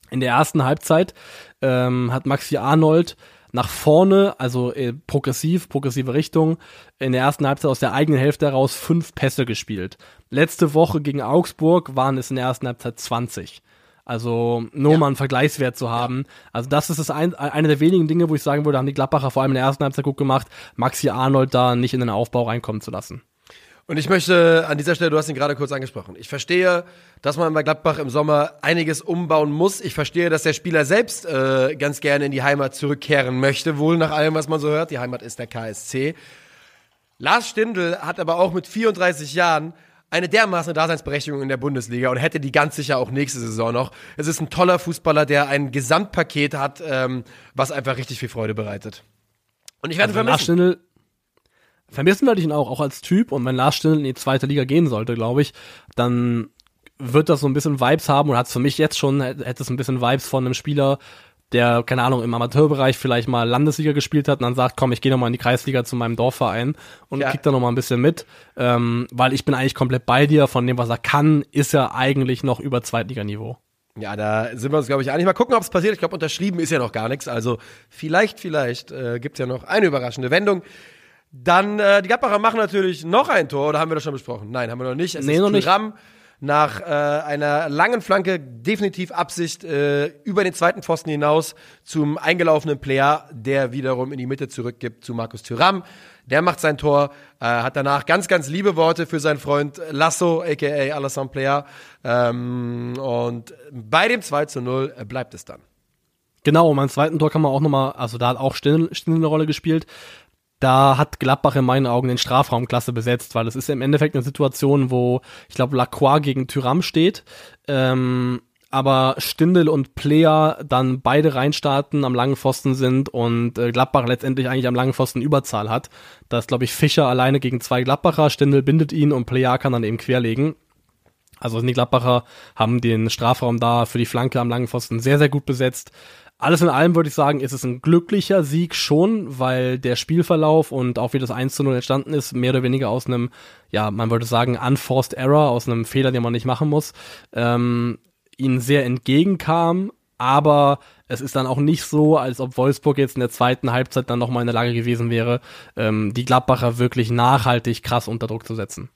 In der ersten Halbzeit ähm, hat Maxi Arnold nach vorne, also äh, progressiv, progressive Richtung, in der ersten Halbzeit aus der eigenen Hälfte heraus fünf Pässe gespielt. Letzte Woche gegen Augsburg waren es in der ersten Halbzeit 20. Also nur ja. mal einen Vergleichswert zu haben. Also das ist das ein, eine der wenigen Dinge, wo ich sagen würde, haben die Gladbacher vor allem in der ersten Halbzeit gut gemacht, Maxi Arnold da nicht in den Aufbau reinkommen zu lassen.
Und ich möchte an dieser Stelle, du hast ihn gerade kurz angesprochen, ich verstehe, dass man bei Gladbach im Sommer einiges umbauen muss. Ich verstehe, dass der Spieler selbst äh, ganz gerne in die Heimat zurückkehren möchte, wohl nach allem, was man so hört. Die Heimat ist der KSC. Lars Stindl hat aber auch mit 34 Jahren eine dermaßen Daseinsberechtigung in der Bundesliga und hätte die ganz sicher auch nächste Saison noch. Es ist ein toller Fußballer, der ein Gesamtpaket hat, ähm, was einfach richtig viel Freude bereitet. Und ich werde also vermissen.
Lars vermissen werde ich ihn auch, auch als Typ. Und wenn Lars Stindl in die zweite Liga gehen sollte, glaube ich, dann wird das so ein bisschen Vibes haben und hat es für mich jetzt schon, hätte es ein bisschen Vibes von einem Spieler, der, keine Ahnung, im Amateurbereich vielleicht mal Landesliga gespielt hat und dann sagt, komm, ich gehe nochmal in die Kreisliga zu meinem Dorfverein und ja. krieg da nochmal ein bisschen mit, ähm, weil ich bin eigentlich komplett bei dir, von dem, was er kann, ist er eigentlich noch über Zweitliganiveau.
Ja, da sind wir uns, glaube ich, einig. Mal gucken, ob es passiert. Ich glaube, unterschrieben ist ja noch gar nichts. Also vielleicht, vielleicht äh, gibt ja noch eine überraschende Wendung. Dann, äh, die Gladbacher machen natürlich noch ein Tor, oder haben wir das schon besprochen? Nein, haben wir noch nicht.
Es nee, ist noch nicht.
Nach äh, einer langen Flanke, definitiv Absicht, äh, über den zweiten Pfosten hinaus zum eingelaufenen Player, der wiederum in die Mitte zurückgibt zu Markus Thuram. Der macht sein Tor, äh, hat danach ganz, ganz liebe Worte für seinen Freund Lasso, aka Alassane Player. Ähm, und bei dem 2 zu 0 bleibt es dann.
Genau, und beim zweiten Tor kann man auch nochmal, also da hat auch Still, Still eine Rolle gespielt da hat Gladbach in meinen Augen den Strafraum klasse besetzt, weil es ist im Endeffekt eine Situation, wo ich glaube Lacroix gegen Tyram steht, ähm, aber Stindel und Player dann beide reinstarten, am langen Pfosten sind und äh, Gladbach letztendlich eigentlich am langen Pfosten Überzahl hat. Da ist glaube ich Fischer alleine gegen zwei Gladbacher, Stindel bindet ihn und Player kann dann eben querlegen. Also die Gladbacher haben den Strafraum da für die Flanke am langen Pfosten sehr, sehr gut besetzt. Alles in allem würde ich sagen, ist es ein glücklicher Sieg schon, weil der Spielverlauf und auch wie das 1 zu 0 entstanden ist, mehr oder weniger aus einem, ja, man würde sagen, unforced error, aus einem Fehler, den man nicht machen muss, ähm, ihnen sehr entgegenkam, aber es ist dann auch nicht so, als ob Wolfsburg jetzt in der zweiten Halbzeit dann nochmal in der Lage gewesen wäre, ähm, die Gladbacher wirklich nachhaltig krass unter Druck zu setzen.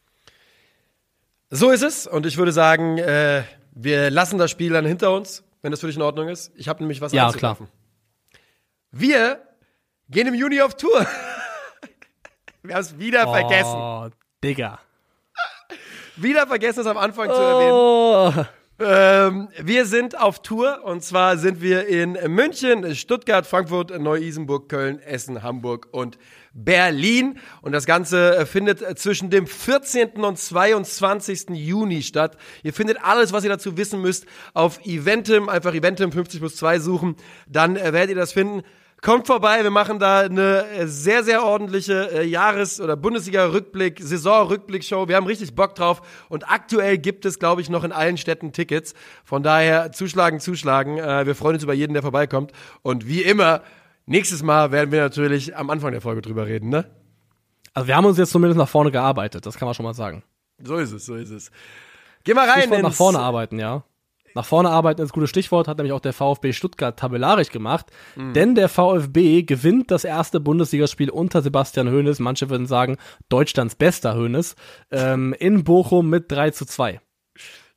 So ist es. Und ich würde sagen, äh, wir lassen das Spiel dann hinter uns wenn das für dich in Ordnung ist. Ich habe nämlich was
Ja, klar.
Wir gehen im Juni auf Tour. Wir haben es wieder oh, vergessen.
Digga.
wieder vergessen, es am Anfang oh. zu erwähnen. Ähm, wir sind auf Tour und zwar sind wir in München, Stuttgart, Frankfurt, Neu-Isenburg, Köln, Essen, Hamburg und Berlin. Und das Ganze äh, findet äh, zwischen dem 14. und 22. Juni statt. Ihr findet alles, was ihr dazu wissen müsst, auf Eventim. Einfach Eventim 50 plus 2 suchen. Dann äh, werdet ihr das finden. Kommt vorbei, wir machen da eine sehr, sehr ordentliche Jahres- oder Bundesliga-Rückblick, Saison-Rückblick-Show. Wir haben richtig Bock drauf und aktuell gibt es, glaube ich, noch in allen Städten Tickets. Von daher zuschlagen, zuschlagen. Wir freuen uns über jeden, der vorbeikommt. Und wie immer, nächstes Mal werden wir natürlich am Anfang der Folge drüber reden, ne?
Also wir haben uns jetzt zumindest nach vorne gearbeitet, das kann man schon mal sagen.
So ist es, so ist es. Geh mal rein.
Stichwort nach vorne arbeiten, ja. Nach vorne arbeiten ist ein gutes Stichwort, hat nämlich auch der VfB Stuttgart tabellarisch gemacht. Mhm. Denn der VfB gewinnt das erste Bundesligaspiel unter Sebastian Hoeneß, manche würden sagen Deutschlands bester Hoeneß, ähm, in Bochum mit 3 zu 2.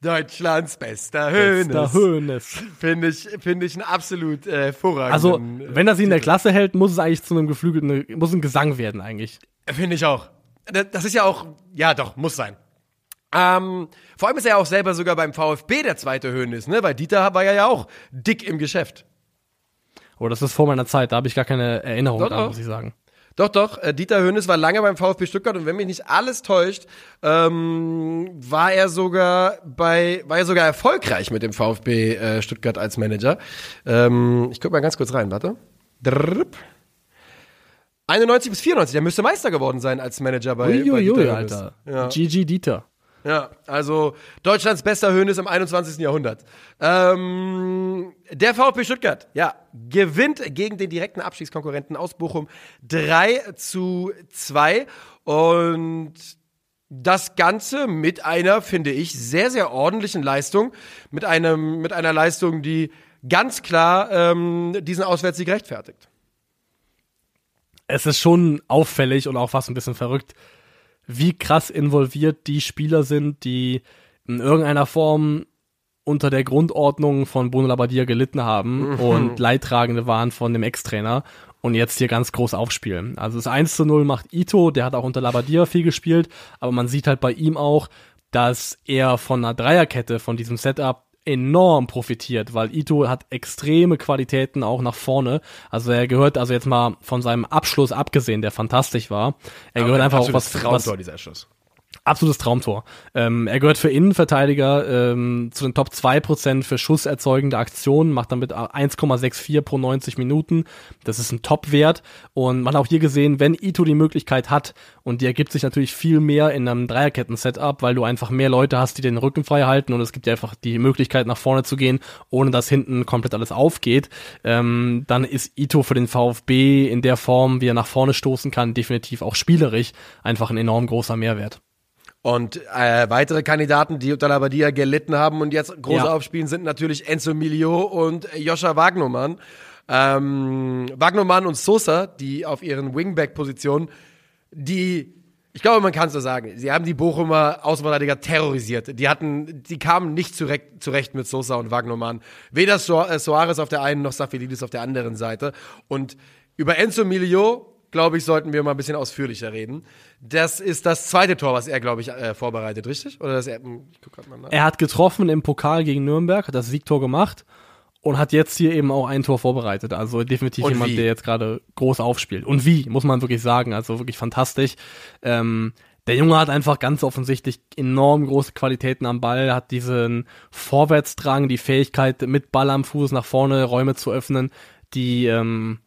Deutschlands bester Hönes.
Hönes.
Finde ich, finde ich ein absolut äh, hervorragenden.
Also, wenn er sie in der Klasse hält, muss es eigentlich zu einem geflügelten, muss ein Gesang werden eigentlich.
Finde ich auch. Das ist ja auch, ja doch, muss sein. Ähm, vor allem ist er ja auch selber sogar beim VfB der zweite Hönes, ne? Weil Dieter war ja auch dick im Geschäft.
Oh, das ist vor meiner Zeit, da habe ich gar keine Erinnerung dran, muss ich sagen.
Doch, doch. Äh, Dieter Hönes war lange beim VfB Stuttgart und wenn mich nicht alles täuscht, ähm, war er sogar bei, war er sogar erfolgreich mit dem VfB äh, Stuttgart als Manager. Ähm, ich guck mal ganz kurz rein, warte. Drrrp. 91 bis 94, der müsste Meister geworden sein als Manager bei, Uiuiui, bei Dieter
Alter. Ja. GG Dieter.
Ja, also Deutschlands bester Höhnes im 21. Jahrhundert. Ähm, der VfB Stuttgart, ja, gewinnt gegen den direkten Abstiegskonkurrenten aus Bochum 3 zu 2 und das Ganze mit einer, finde ich, sehr, sehr ordentlichen Leistung. Mit einem, mit einer Leistung, die ganz klar ähm, diesen Auswärtssieg rechtfertigt.
Es ist schon auffällig und auch fast ein bisschen verrückt, wie krass involviert die Spieler sind, die in irgendeiner Form unter der Grundordnung von Bruno Labbadia gelitten haben mhm. und Leidtragende waren von dem Ex-Trainer und jetzt hier ganz groß aufspielen. Also das 1 zu 0 macht Ito, der hat auch unter Labadia viel gespielt, aber man sieht halt bei ihm auch, dass er von einer Dreierkette, von diesem Setup enorm profitiert, weil Ito hat extreme Qualitäten auch nach vorne. Also er gehört, also jetzt mal von seinem Abschluss abgesehen, der fantastisch war, er aber gehört einfach auch was, was
dieser Schuss
absolutes Traumtor. Ähm, er gehört für Innenverteidiger ähm, zu den Top 2% für schusserzeugende Aktionen, macht damit 1,64 pro 90 Minuten. Das ist ein Top-Wert. Und man hat auch hier gesehen, wenn Ito die Möglichkeit hat, und die ergibt sich natürlich viel mehr in einem Dreierketten-Setup, weil du einfach mehr Leute hast, die den Rücken frei halten und es gibt dir einfach die Möglichkeit, nach vorne zu gehen, ohne dass hinten komplett alles aufgeht. Ähm, dann ist Ito für den VfB in der Form, wie er nach vorne stoßen kann, definitiv auch spielerisch einfach ein enorm großer Mehrwert.
Und äh, weitere Kandidaten, die unter Labadia gelitten haben und jetzt groß ja. aufspielen, sind natürlich Enzo Milio und Joscha Wagnermann. Ähm, Wagnermann und Sosa, die auf ihren Wingback-Positionen, die ich glaube, man kann es so sagen. Sie haben die Bochumer Außenverteidiger terrorisiert. Die hatten, die kamen nicht zurecht, zurecht mit Sosa und Wagnermann. Weder so äh, Soares auf der einen noch Safilidis auf der anderen Seite. Und über Enzo Milio glaube ich, sollten wir mal ein bisschen ausführlicher reden. Das ist das zweite Tor, was er, glaube ich, äh, vorbereitet, richtig? Oder das er, hm, ich
guck mal nach. er hat getroffen im Pokal gegen Nürnberg, hat das Siegtor gemacht und hat jetzt hier eben auch ein Tor vorbereitet. Also definitiv und jemand, wie? der jetzt gerade groß aufspielt. Und wie, muss man wirklich sagen. Also wirklich fantastisch. Ähm, der Junge hat einfach ganz offensichtlich enorm große Qualitäten am Ball, hat diesen Vorwärtsdrang, die Fähigkeit, mit Ball am Fuß nach vorne Räume zu öffnen, die ähm,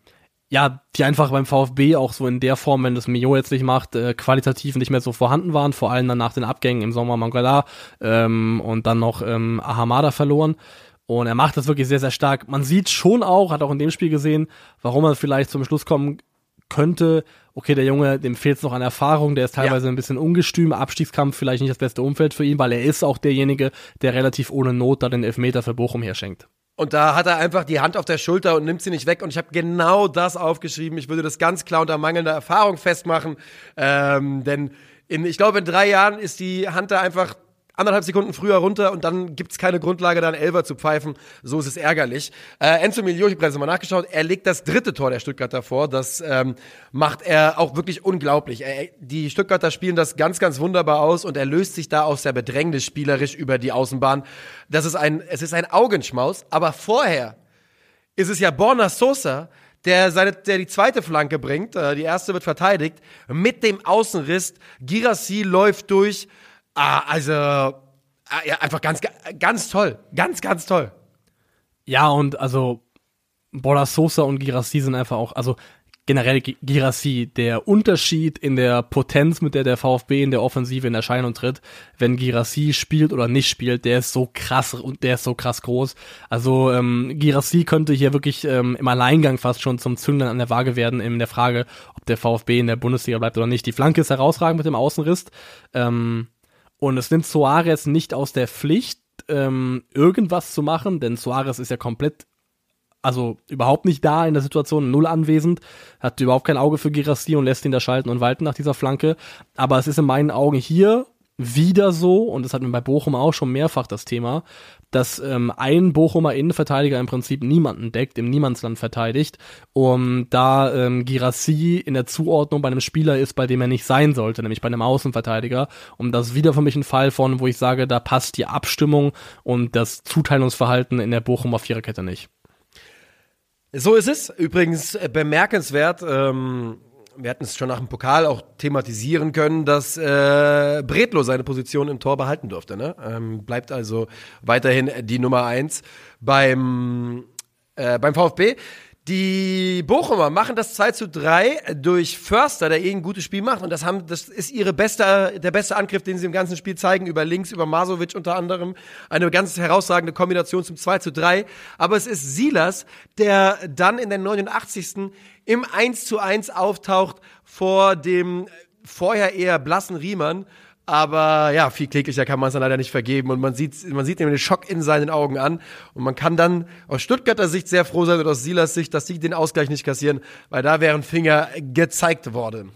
ja, die einfach beim VfB auch so in der Form, wenn das Mio jetzt nicht macht, äh, qualitativ nicht mehr so vorhanden waren, vor allem dann nach den Abgängen im Sommer Mangala ähm, und dann noch ähm, Ahamada verloren. Und er macht das wirklich sehr, sehr stark. Man sieht schon auch, hat auch in dem Spiel gesehen, warum er vielleicht zum Schluss kommen könnte, okay, der Junge, dem fehlt es noch an Erfahrung, der ist teilweise ja. ein bisschen ungestüm, Abstiegskampf vielleicht nicht das beste Umfeld für ihn, weil er ist auch derjenige, der relativ ohne Not da den Elfmeter für Bochum herschenkt.
Und da hat er einfach die Hand auf der Schulter und nimmt sie nicht weg. Und ich habe genau das aufgeschrieben. Ich würde das ganz klar unter mangelnder Erfahrung festmachen. Ähm, denn in, ich glaube, in drei Jahren ist die Hand da einfach anderthalb Sekunden früher runter und dann gibt's keine Grundlage, da einen zu pfeifen. So ist es ärgerlich. Äh, Enzo Milio, ich habe mal nachgeschaut, er legt das dritte Tor der Stuttgarter vor. Das ähm, macht er auch wirklich unglaublich. Er, die Stuttgarter spielen das ganz, ganz wunderbar aus und er löst sich da aus der Bedrängnis spielerisch über die Außenbahn. Das ist ein, es ist ein Augenschmaus, aber vorher ist es ja Borna Sosa, der, seine, der die zweite Flanke bringt, äh, die erste wird verteidigt, mit dem Außenriss. Girassi läuft durch, Ah, also, ah, ja, einfach ganz, ganz toll. Ganz, ganz toll.
Ja, und also, Bola Sosa und Girassi sind einfach auch, also generell Girassi, der Unterschied in der Potenz, mit der der VfB in der Offensive in Erscheinung tritt, wenn Girassi spielt oder nicht spielt, der ist so krass und der ist so krass groß. Also ähm, Girassi könnte hier wirklich ähm, im Alleingang fast schon zum Zünglein an der Waage werden in der Frage, ob der VfB in der Bundesliga bleibt oder nicht. Die Flanke ist herausragend mit dem Außenriss. Ähm, und es nimmt Suarez nicht aus der Pflicht, ähm, irgendwas zu machen, denn Suarez ist ja komplett, also überhaupt nicht da in der Situation, null anwesend, hat überhaupt kein Auge für Girassi und lässt ihn da schalten und walten nach dieser Flanke. Aber es ist in meinen Augen hier wieder so, und das hatten wir bei Bochum auch schon mehrfach das Thema, dass ähm, ein Bochumer Innenverteidiger im Prinzip niemanden deckt, im Niemandsland verteidigt, um da ähm, Girassi in der Zuordnung bei einem Spieler ist, bei dem er nicht sein sollte, nämlich bei einem Außenverteidiger. Und das ist wieder für mich ein Fall von, wo ich sage, da passt die Abstimmung und das Zuteilungsverhalten in der Bochumer Viererkette nicht.
So ist es. Übrigens äh, bemerkenswert, ähm, wir hatten es schon nach dem Pokal auch thematisieren können, dass äh, Bredlo seine Position im Tor behalten durfte. Ne? Ähm, bleibt also weiterhin die Nummer eins beim, äh, beim VfB. Die Bochumer machen das 2 zu 3 durch Förster, der eh ein gutes Spiel macht. Und das, haben, das ist ihre beste, der beste Angriff, den sie im ganzen Spiel zeigen. Über links, über Masovic unter anderem. Eine ganz herausragende Kombination zum 2 zu 3. Aber es ist Silas, der dann in der 89. im 1 zu 1 auftaucht vor dem vorher eher blassen Riemann. Aber ja, viel kläglicher kann man es dann leider nicht vergeben. Und man sieht, man sieht ihm den Schock in seinen Augen an. Und man kann dann aus Stuttgarter Sicht sehr froh sein und aus Silas Sicht, dass sie den Ausgleich nicht kassieren, weil da wären Finger gezeigt worden.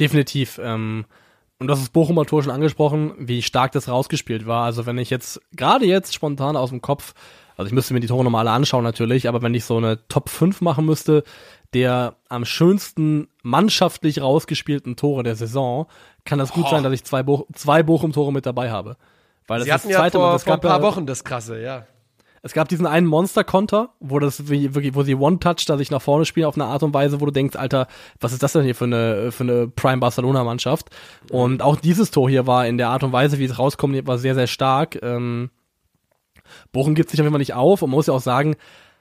Definitiv. Ähm, und das ist Bochumer Tor schon angesprochen, wie stark das rausgespielt war. Also wenn ich jetzt, gerade jetzt spontan aus dem Kopf, also ich müsste mir die Tore nochmal alle anschauen natürlich, aber wenn ich so eine Top 5 machen müsste, der am schönsten mannschaftlich rausgespielten Tore der Saison, kann das gut oh. sein, dass ich zwei, Bo zwei Bochum-Tore mit dabei habe.
Weil das Sie hatten das zweite ja vor, vor ein paar ja, Wochen das krasse, ja.
Es gab diesen einen Monster-Konter, wo das wirklich, wo sie One-Touch da sich nach vorne spielen auf eine Art und Weise, wo du denkst, Alter, was ist das denn hier für eine, für eine Prime Barcelona-Mannschaft? Und auch dieses Tor hier war in der Art und Weise, wie es rauskommt, war sehr, sehr stark. Ähm, Bochum gibt sich auf jeden Fall nicht auf und man muss ja auch sagen,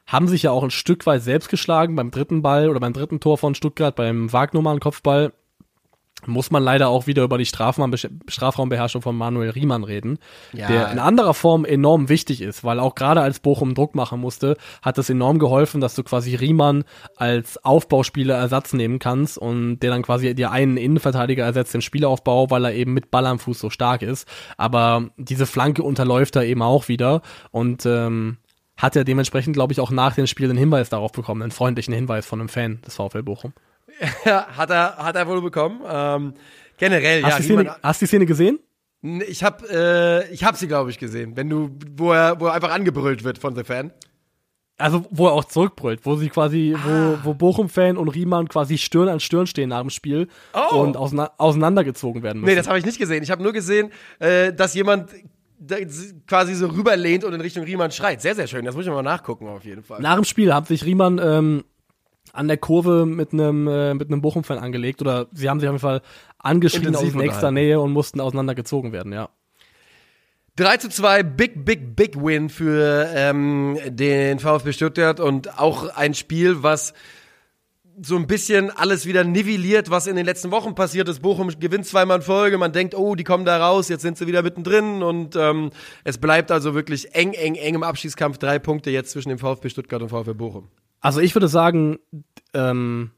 haben sich ja auch ein Stück weit selbst geschlagen beim dritten Ball oder beim dritten Tor von Stuttgart, beim Wagnummern-Kopfball muss man leider auch wieder über die Strafraumbeherrschung von Manuel Riemann reden, ja. der in anderer Form enorm wichtig ist, weil auch gerade als Bochum Druck machen musste, hat es enorm geholfen, dass du quasi Riemann als Aufbauspieler Ersatz nehmen kannst und der dann quasi dir einen Innenverteidiger ersetzt im Spielaufbau, weil er eben mit Ball am Fuß so stark ist. Aber diese Flanke unterläuft er eben auch wieder und ähm, hat er dementsprechend, glaube ich, auch nach dem Spiel einen Hinweis darauf bekommen, einen freundlichen Hinweis von einem Fan des VfL Bochum.
Ja, hat er, hat er wohl bekommen. Ähm, generell,
hast
ja.
Die Szene, hast du die Szene gesehen?
Ich habe äh, ich hab sie, glaube ich, gesehen. Wenn du, wo er, wo er einfach angebrüllt wird von The Fan.
Also, wo er auch zurückbrüllt, wo sie quasi, ah. wo, wo Bochum-Fan und Riemann quasi Stirn an Stirn stehen nach dem Spiel oh. und auseinandergezogen werden müssen.
Nee, das habe ich nicht gesehen. Ich habe nur gesehen, äh, dass jemand quasi so rüberlehnt und in Richtung Riemann schreit. Sehr, sehr schön. Das muss ich mal nachgucken, auf jeden Fall.
Nach dem Spiel hat sich Riemann ähm, an der Kurve mit einem äh, mit einem Bochum-Fan angelegt oder sie haben sich auf jeden Fall angeschrien aus nächster Nähe und mussten auseinandergezogen werden, ja.
3 zu 2, big, big, big Win für ähm, den VfB Stuttgart und auch ein Spiel, was so ein bisschen alles wieder nivelliert, was in den letzten Wochen passiert ist. Bochum gewinnt zweimal in Folge, man denkt, oh, die kommen da raus, jetzt sind sie wieder mittendrin und ähm, es bleibt also wirklich eng, eng, eng im Abschießkampf. Drei Punkte jetzt zwischen dem VfB Stuttgart und VfB Bochum.
Also ich würde sagen, ähm,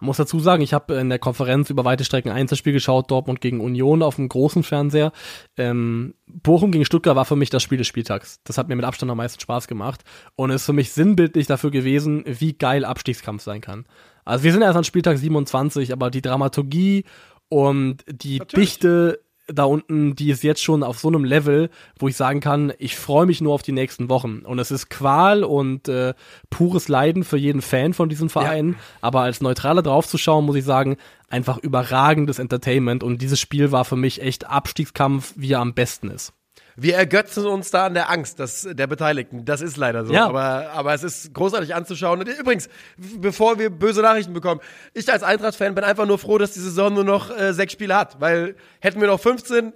man muss dazu sagen, ich habe in der Konferenz über weite Strecken Einzelspiel geschaut, Dortmund gegen Union auf dem großen Fernseher. Ähm, Bochum gegen Stuttgart war für mich das Spiel des Spieltags. Das hat mir mit Abstand am meisten Spaß gemacht und ist für mich sinnbildlich dafür gewesen, wie geil Abstiegskampf sein kann. Also wir sind erst an Spieltag 27, aber die Dramaturgie und die Natürlich. Dichte da unten, die ist jetzt schon auf so einem Level, wo ich sagen kann, ich freue mich nur auf die nächsten Wochen. Und es ist Qual und äh, pures Leiden für jeden Fan von diesem Verein. Ja. Aber als Neutraler draufzuschauen, muss ich sagen, einfach überragendes Entertainment. Und dieses Spiel war für mich echt Abstiegskampf, wie er am besten ist
wir ergötzen uns da an der Angst des, der Beteiligten. Das ist leider so. Ja. Aber, aber es ist großartig anzuschauen. Und übrigens, bevor wir böse Nachrichten bekommen, ich als Eintracht-Fan bin einfach nur froh, dass die Saison nur noch äh, sechs Spiele hat. Weil hätten wir noch 15,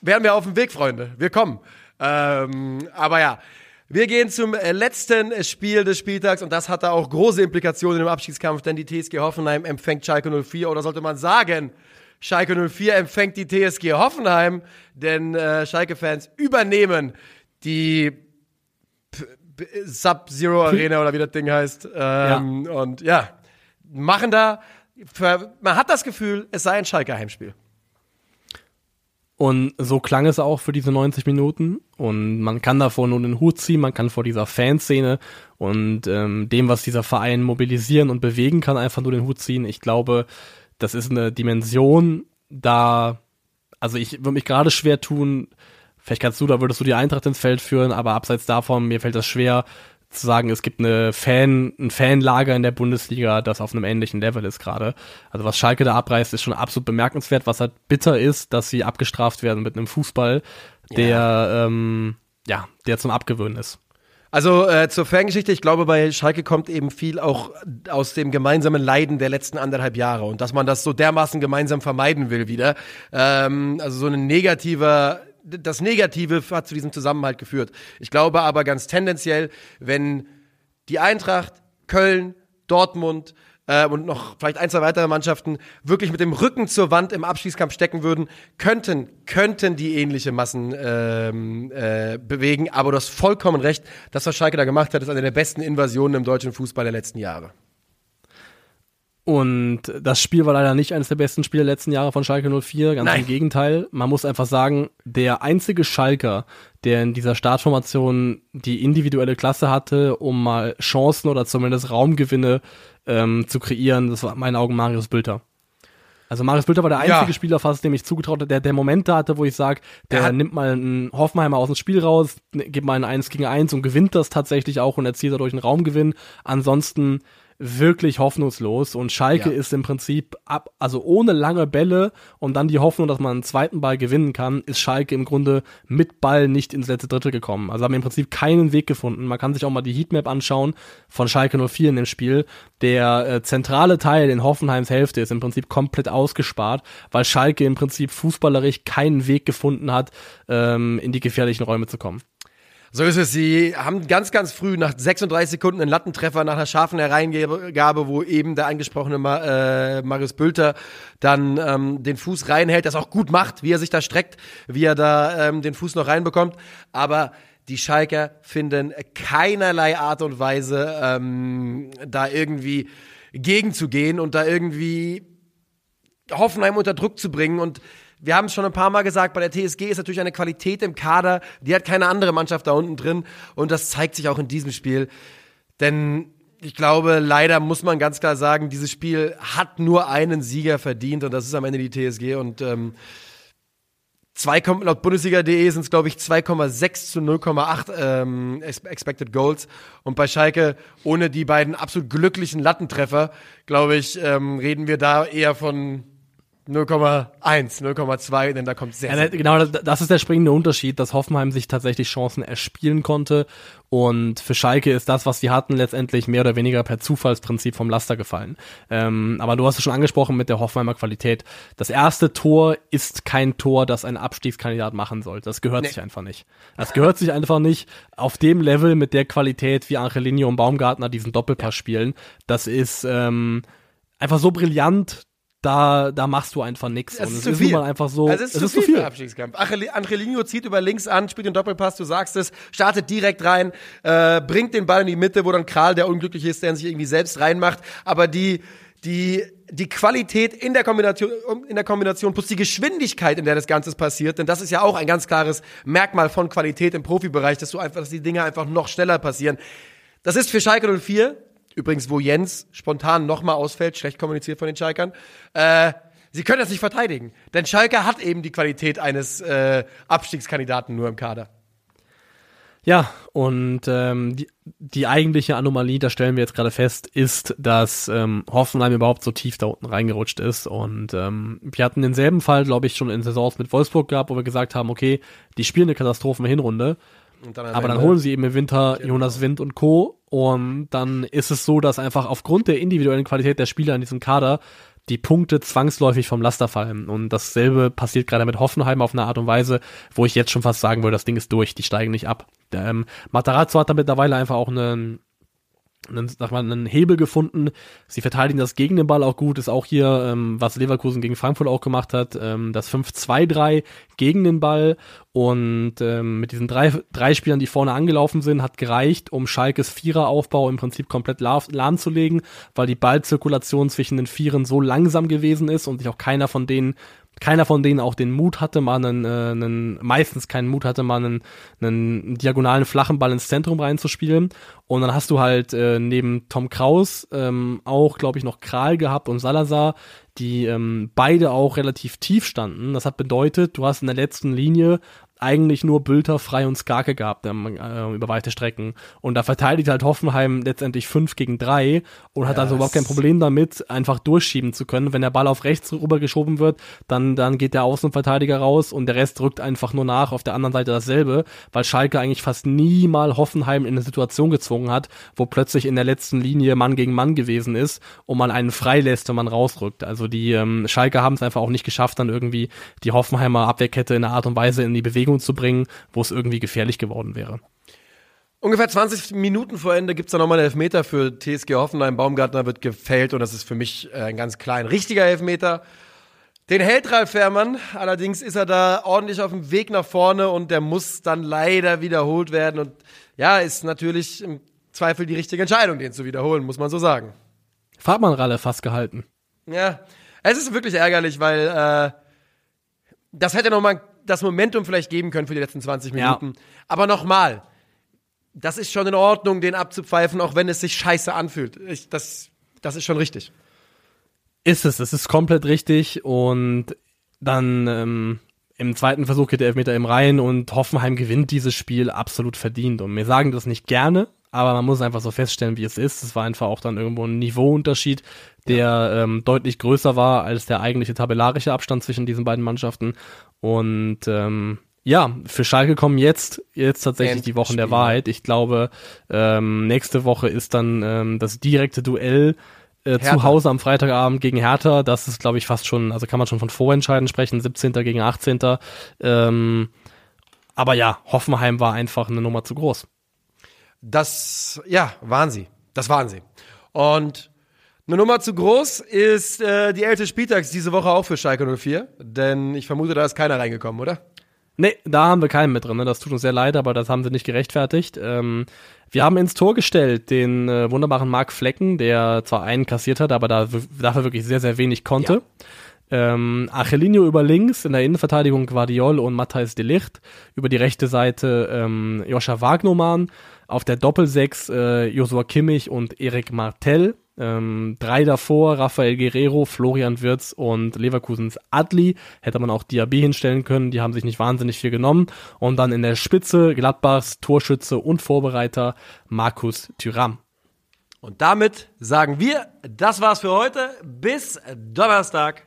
wären wir auf dem Weg, Freunde. Wir kommen. Ähm, aber ja. Wir gehen zum äh, letzten Spiel des Spieltags und das hatte auch große Implikationen im Abschiedskampf, denn die TSG Hoffenheim empfängt Schalke 04 oder sollte man sagen, Schalke 04 empfängt die TSG Hoffenheim, denn äh, Schalke-Fans übernehmen die Sub-Zero Arena oder wie das Ding heißt. Ähm, ja. Und ja, machen da, man hat das Gefühl, es sei ein Schalke-Heimspiel.
Und so klang es auch für diese 90 Minuten. Und man kann davor nur den Hut ziehen, man kann vor dieser Fanszene und ähm, dem, was dieser Verein mobilisieren und bewegen kann, einfach nur den Hut ziehen. Ich glaube, das ist eine Dimension, da, also ich würde mich gerade schwer tun, vielleicht kannst du, da würdest du die Eintracht ins Feld führen, aber abseits davon, mir fällt das schwer zu sagen, es gibt eine Fan, ein Fanlager in der Bundesliga, das auf einem ähnlichen Level ist gerade. Also was Schalke da abreißt, ist schon absolut bemerkenswert. Was halt bitter ist, dass sie abgestraft werden mit einem Fußball, der, ja, ähm, ja der zum Abgewöhnen ist.
Also äh, zur Fangeschichte, ich glaube, bei Schalke kommt eben viel auch aus dem gemeinsamen Leiden der letzten anderthalb Jahre und dass man das so dermaßen gemeinsam vermeiden will wieder. Ähm, also so ein negativer das Negative hat zu diesem Zusammenhalt geführt. Ich glaube aber ganz tendenziell, wenn die Eintracht, Köln, Dortmund, äh, und noch vielleicht ein, zwei weitere Mannschaften wirklich mit dem Rücken zur Wand im Abschießkampf stecken würden, könnten, könnten die ähnliche Massen ähm, äh, bewegen. Aber du hast vollkommen recht, das, was Schalke da gemacht hat, ist eine der besten Invasionen im deutschen Fußball der letzten Jahre.
Und das Spiel war leider nicht eines der besten Spiele der letzten Jahre von Schalke 04, ganz
Nein.
im Gegenteil. Man muss einfach sagen, der einzige Schalker, der in dieser Startformation die individuelle Klasse hatte, um mal Chancen oder zumindest Raumgewinne ähm, zu kreieren, das war in meinen Augen Marius Bülter. Also Marius Bülter war der einzige
Ja.
Spieler fast, dem ich zugetraut habe, der, der Momente hatte, wo ich sage, der,
hat-
nimmt mal einen Hoffenheimer aus dem Spiel raus, ne- gibt mal ein 1 gegen 1 und gewinnt das tatsächlich auch und erzielt dadurch einen Raumgewinn. Ansonsten wirklich hoffnungslos und Schalke
Ja.
ist im Prinzip ab, also ohne lange Bälle und dann die Hoffnung, dass man einen zweiten Ball gewinnen kann, ist Schalke im Grunde mit Ball nicht ins letzte Drittel gekommen. Also haben im Prinzip keinen Weg gefunden. Man kann sich auch mal die Heatmap anschauen von Schalke 04 in dem Spiel. Der äh, zentrale Teil in Hoffenheims Hälfte ist im Prinzip komplett ausgespart, weil Schalke im Prinzip fußballerisch keinen Weg gefunden hat, ähm, in die gefährlichen Räume zu kommen.
So ist es. Sie haben ganz, ganz früh nach 36 Sekunden einen Lattentreffer nach einer scharfen Hereingabe, wo eben der angesprochene Ma äh, Marius Bülter dann ähm, den Fuß reinhält, das auch gut macht, wie er sich da streckt, wie er da ähm, den Fuß noch reinbekommt. Aber die Schalker finden keinerlei Art und Weise, ähm, da irgendwie gegenzugehen und da irgendwie Hoffenheim unter Druck zu bringen. Und wir haben es schon ein paar Mal gesagt, bei der TSG ist natürlich eine Qualität im Kader, die hat keine andere Mannschaft da unten drin. Und das zeigt sich auch in diesem Spiel. Denn ich glaube, leider muss man ganz klar sagen, dieses Spiel hat nur einen Sieger verdient und das ist am Ende die TSG. Und ähm, 2, laut Bundesliga.de sind es, glaube ich, 2,6 zu 0,8 ähm, ex- Expected Goals. Und bei Schalke, ohne die beiden absolut glücklichen Lattentreffer, glaube ich, ähm, reden wir da eher von 0,1, 0,2, denn da kommt sehr,
Ja,
sehr
ne, genau, das- das ist der springende Unterschied, dass Hoffenheim sich tatsächlich Chancen erspielen konnte und für Schalke ist das, was sie hatten, letztendlich mehr oder weniger per Zufallsprinzip vom Laster gefallen. Ähm, aber du hast es schon angesprochen mit der Hoffenheimer Qualität. Das erste Tor ist kein Tor, das ein Abstiegskandidat machen sollte. Das gehört
Nee.
sich einfach nicht. Das gehört sich einfach nicht auf dem Level mit der Qualität, wie Angelino und Baumgartner diesen Doppelpass spielen. Das ist ähm, einfach so brillant. Da, da machst du einfach nichts.
Es ist
es
zu
ist
viel.
einfach so.
Also es ist, zu, viel für den Abstiegskampf. Angelino zieht über links an, spielt den Doppelpass, du sagst es, startet direkt rein, äh, bringt den Ball in die Mitte, wo dann Kral, der unglücklich ist, der sich irgendwie selbst reinmacht. Aber die, die, die Qualität in der Kombination, in der Kombination plus die Geschwindigkeit, in der das Ganze passiert, denn das ist ja auch ein ganz klares Merkmal von Qualität im Profibereich, dass du einfach, dass die Dinge einfach noch schneller passieren. Das ist für Schalke 04, übrigens, wo Jens spontan nochmal ausfällt, schlecht kommuniziert von den Schalkern, äh, sie können das nicht verteidigen. Denn Schalke hat eben die Qualität eines äh, Abstiegskandidaten nur im Kader.
Ja, und ähm, die, die eigentliche Anomalie, da stellen wir jetzt gerade fest, ist, dass ähm, Hoffenheim überhaupt so tief da unten reingerutscht ist. Und ähm, wir hatten denselben Fall, glaube ich, schon in Saisons mit Wolfsburg gehabt, wo wir gesagt haben, okay, die spielen eine Katastrophen-Hinrunde,
Und dann
aber dann holen sie eben im Winter Jonas Wind und Co. Und dann ist es so, dass einfach aufgrund der individuellen Qualität der Spieler in diesem Kader die Punkte zwangsläufig vom Laster fallen. Und dasselbe passiert gerade mit Hoffenheim auf eine Art und Weise, wo ich jetzt schon fast sagen würde, das Ding ist durch, die steigen nicht ab. Ähm, Matarazzo hat da mittlerweile einfach auch einen, einen, sag mal, einen Hebel gefunden. Sie verteidigen das gegen den Ball auch gut, ist auch hier, ähm, was Leverkusen gegen Frankfurt auch gemacht hat, ähm, das 5-2-3 gegen den Ball und ähm, mit diesen drei, drei Spielern, die vorne angelaufen sind, hat gereicht, um Schalkes Viereraufbau im Prinzip komplett lahm, lahmzulegen, weil die Ballzirkulation zwischen den Vieren so langsam gewesen ist und sich auch keiner von denen keiner von denen auch den Mut hatte, mal einen, äh, einen meistens keinen Mut hatte, mal einen, einen diagonalen flachen Ball ins Zentrum reinzuspielen. Und dann hast du halt äh, neben Tom Kraus ähm, auch, glaube ich, noch Kral gehabt und Salazar, die ähm, beide auch relativ tief standen. Das hat bedeutet, du hast in der letzten Linie eigentlich nur Bülter, Frei und Skarke gehabt ähm, äh, über weite Strecken. Und da verteidigt halt Hoffenheim letztendlich 5 gegen 3 und hat also überhaupt kein Problem damit, einfach durchschieben zu können. Wenn der Ball auf rechts rüber geschoben wird, dann, dann geht der Außenverteidiger raus und der Rest rückt einfach nur nach. Auf der anderen Seite dasselbe, weil Schalke eigentlich fast nie mal Hoffenheim in eine Situation gezwungen hat, wo plötzlich in der letzten Linie Mann gegen Mann gewesen ist und man einen freilässt, wenn man rausrückt. Also die ähm, Schalke haben es einfach auch nicht geschafft, dann irgendwie die Hoffenheimer Abwehrkette in einer Art und Weise in die Bewegung zu bringen, wo es irgendwie gefährlich geworden wäre.
Ungefähr 20 Minuten vor Ende gibt's da nochmal einen Elfmeter für TSG Hoffenheim. Baumgartner wird gefällt und das ist für mich äh, ein ganz klein richtiger Elfmeter. Den hält Ralf Fährmann, allerdings ist er da ordentlich auf dem Weg nach vorne und der muss dann leider wiederholt werden. Und ja, ist natürlich im Zweifel die richtige Entscheidung, den zu wiederholen, muss man so sagen.
Fahrtmannralle fast gehalten.
Ja, es ist wirklich ärgerlich, weil äh, das hätte nochmal das Momentum vielleicht geben können für die letzten 20 Minuten. Ja. Aber nochmal, das ist schon in Ordnung, den abzupfeifen, auch wenn es sich scheiße anfühlt. Ich, das, das ist schon richtig.
Ist es, es ist komplett richtig und dann ähm, im zweiten Versuch geht der Elfmeter im rein und Hoffenheim gewinnt dieses Spiel absolut verdient. Und wir sagen das nicht gerne, aber man muss einfach so feststellen, wie es ist. Es war einfach auch dann irgendwo ein Niveauunterschied, der ja. ähm, deutlich größer war als der eigentliche tabellarische Abstand zwischen diesen beiden Mannschaften. Und ähm, ja, für Schalke kommen jetzt, jetzt tatsächlich Endspiel. die Wochen der Wahrheit. Ich glaube, ähm, nächste Woche ist dann ähm, das direkte Duell äh, zu Hause am Freitagabend gegen Hertha. Das ist, glaube ich, fast schon, also kann man schon von Vorentscheiden sprechen, 17. gegen 18. Ähm, aber ja, Hoffenheim war einfach eine Nummer zu groß.
Das, ja, waren sie. Das waren sie. Und eine Nummer zu groß ist äh, die älteste Spieltags diese Woche auch für Schalke 04. Denn ich vermute, da ist keiner reingekommen, oder?
Nee, da haben wir keinen mit drin. Ne? Das tut uns sehr leid, aber das haben sie nicht gerechtfertigt. Ähm, wir haben ins Tor gestellt den äh, wunderbaren Marc Flecken, der zwar einen kassiert hat, aber da, dafür wirklich sehr, sehr wenig konnte. Ja. Ähm, Achelinho über links, in der Innenverteidigung Guardiol und Matthijs de Licht. Über die rechte Seite ähm, Joscha Wagnermann. Auf der Doppelsechs äh, Josua Kimmich und Erik Martell. Ähm, drei davor, Rafael Guerrero, Florian Wirz und Leverkusens Adli. Hätte man auch Diaby hinstellen können, die haben sich nicht wahnsinnig viel genommen. Und dann in der Spitze Gladbachs Torschütze und Vorbereiter Markus Thüram.
Und damit sagen wir, das war's für heute. Bis Donnerstag.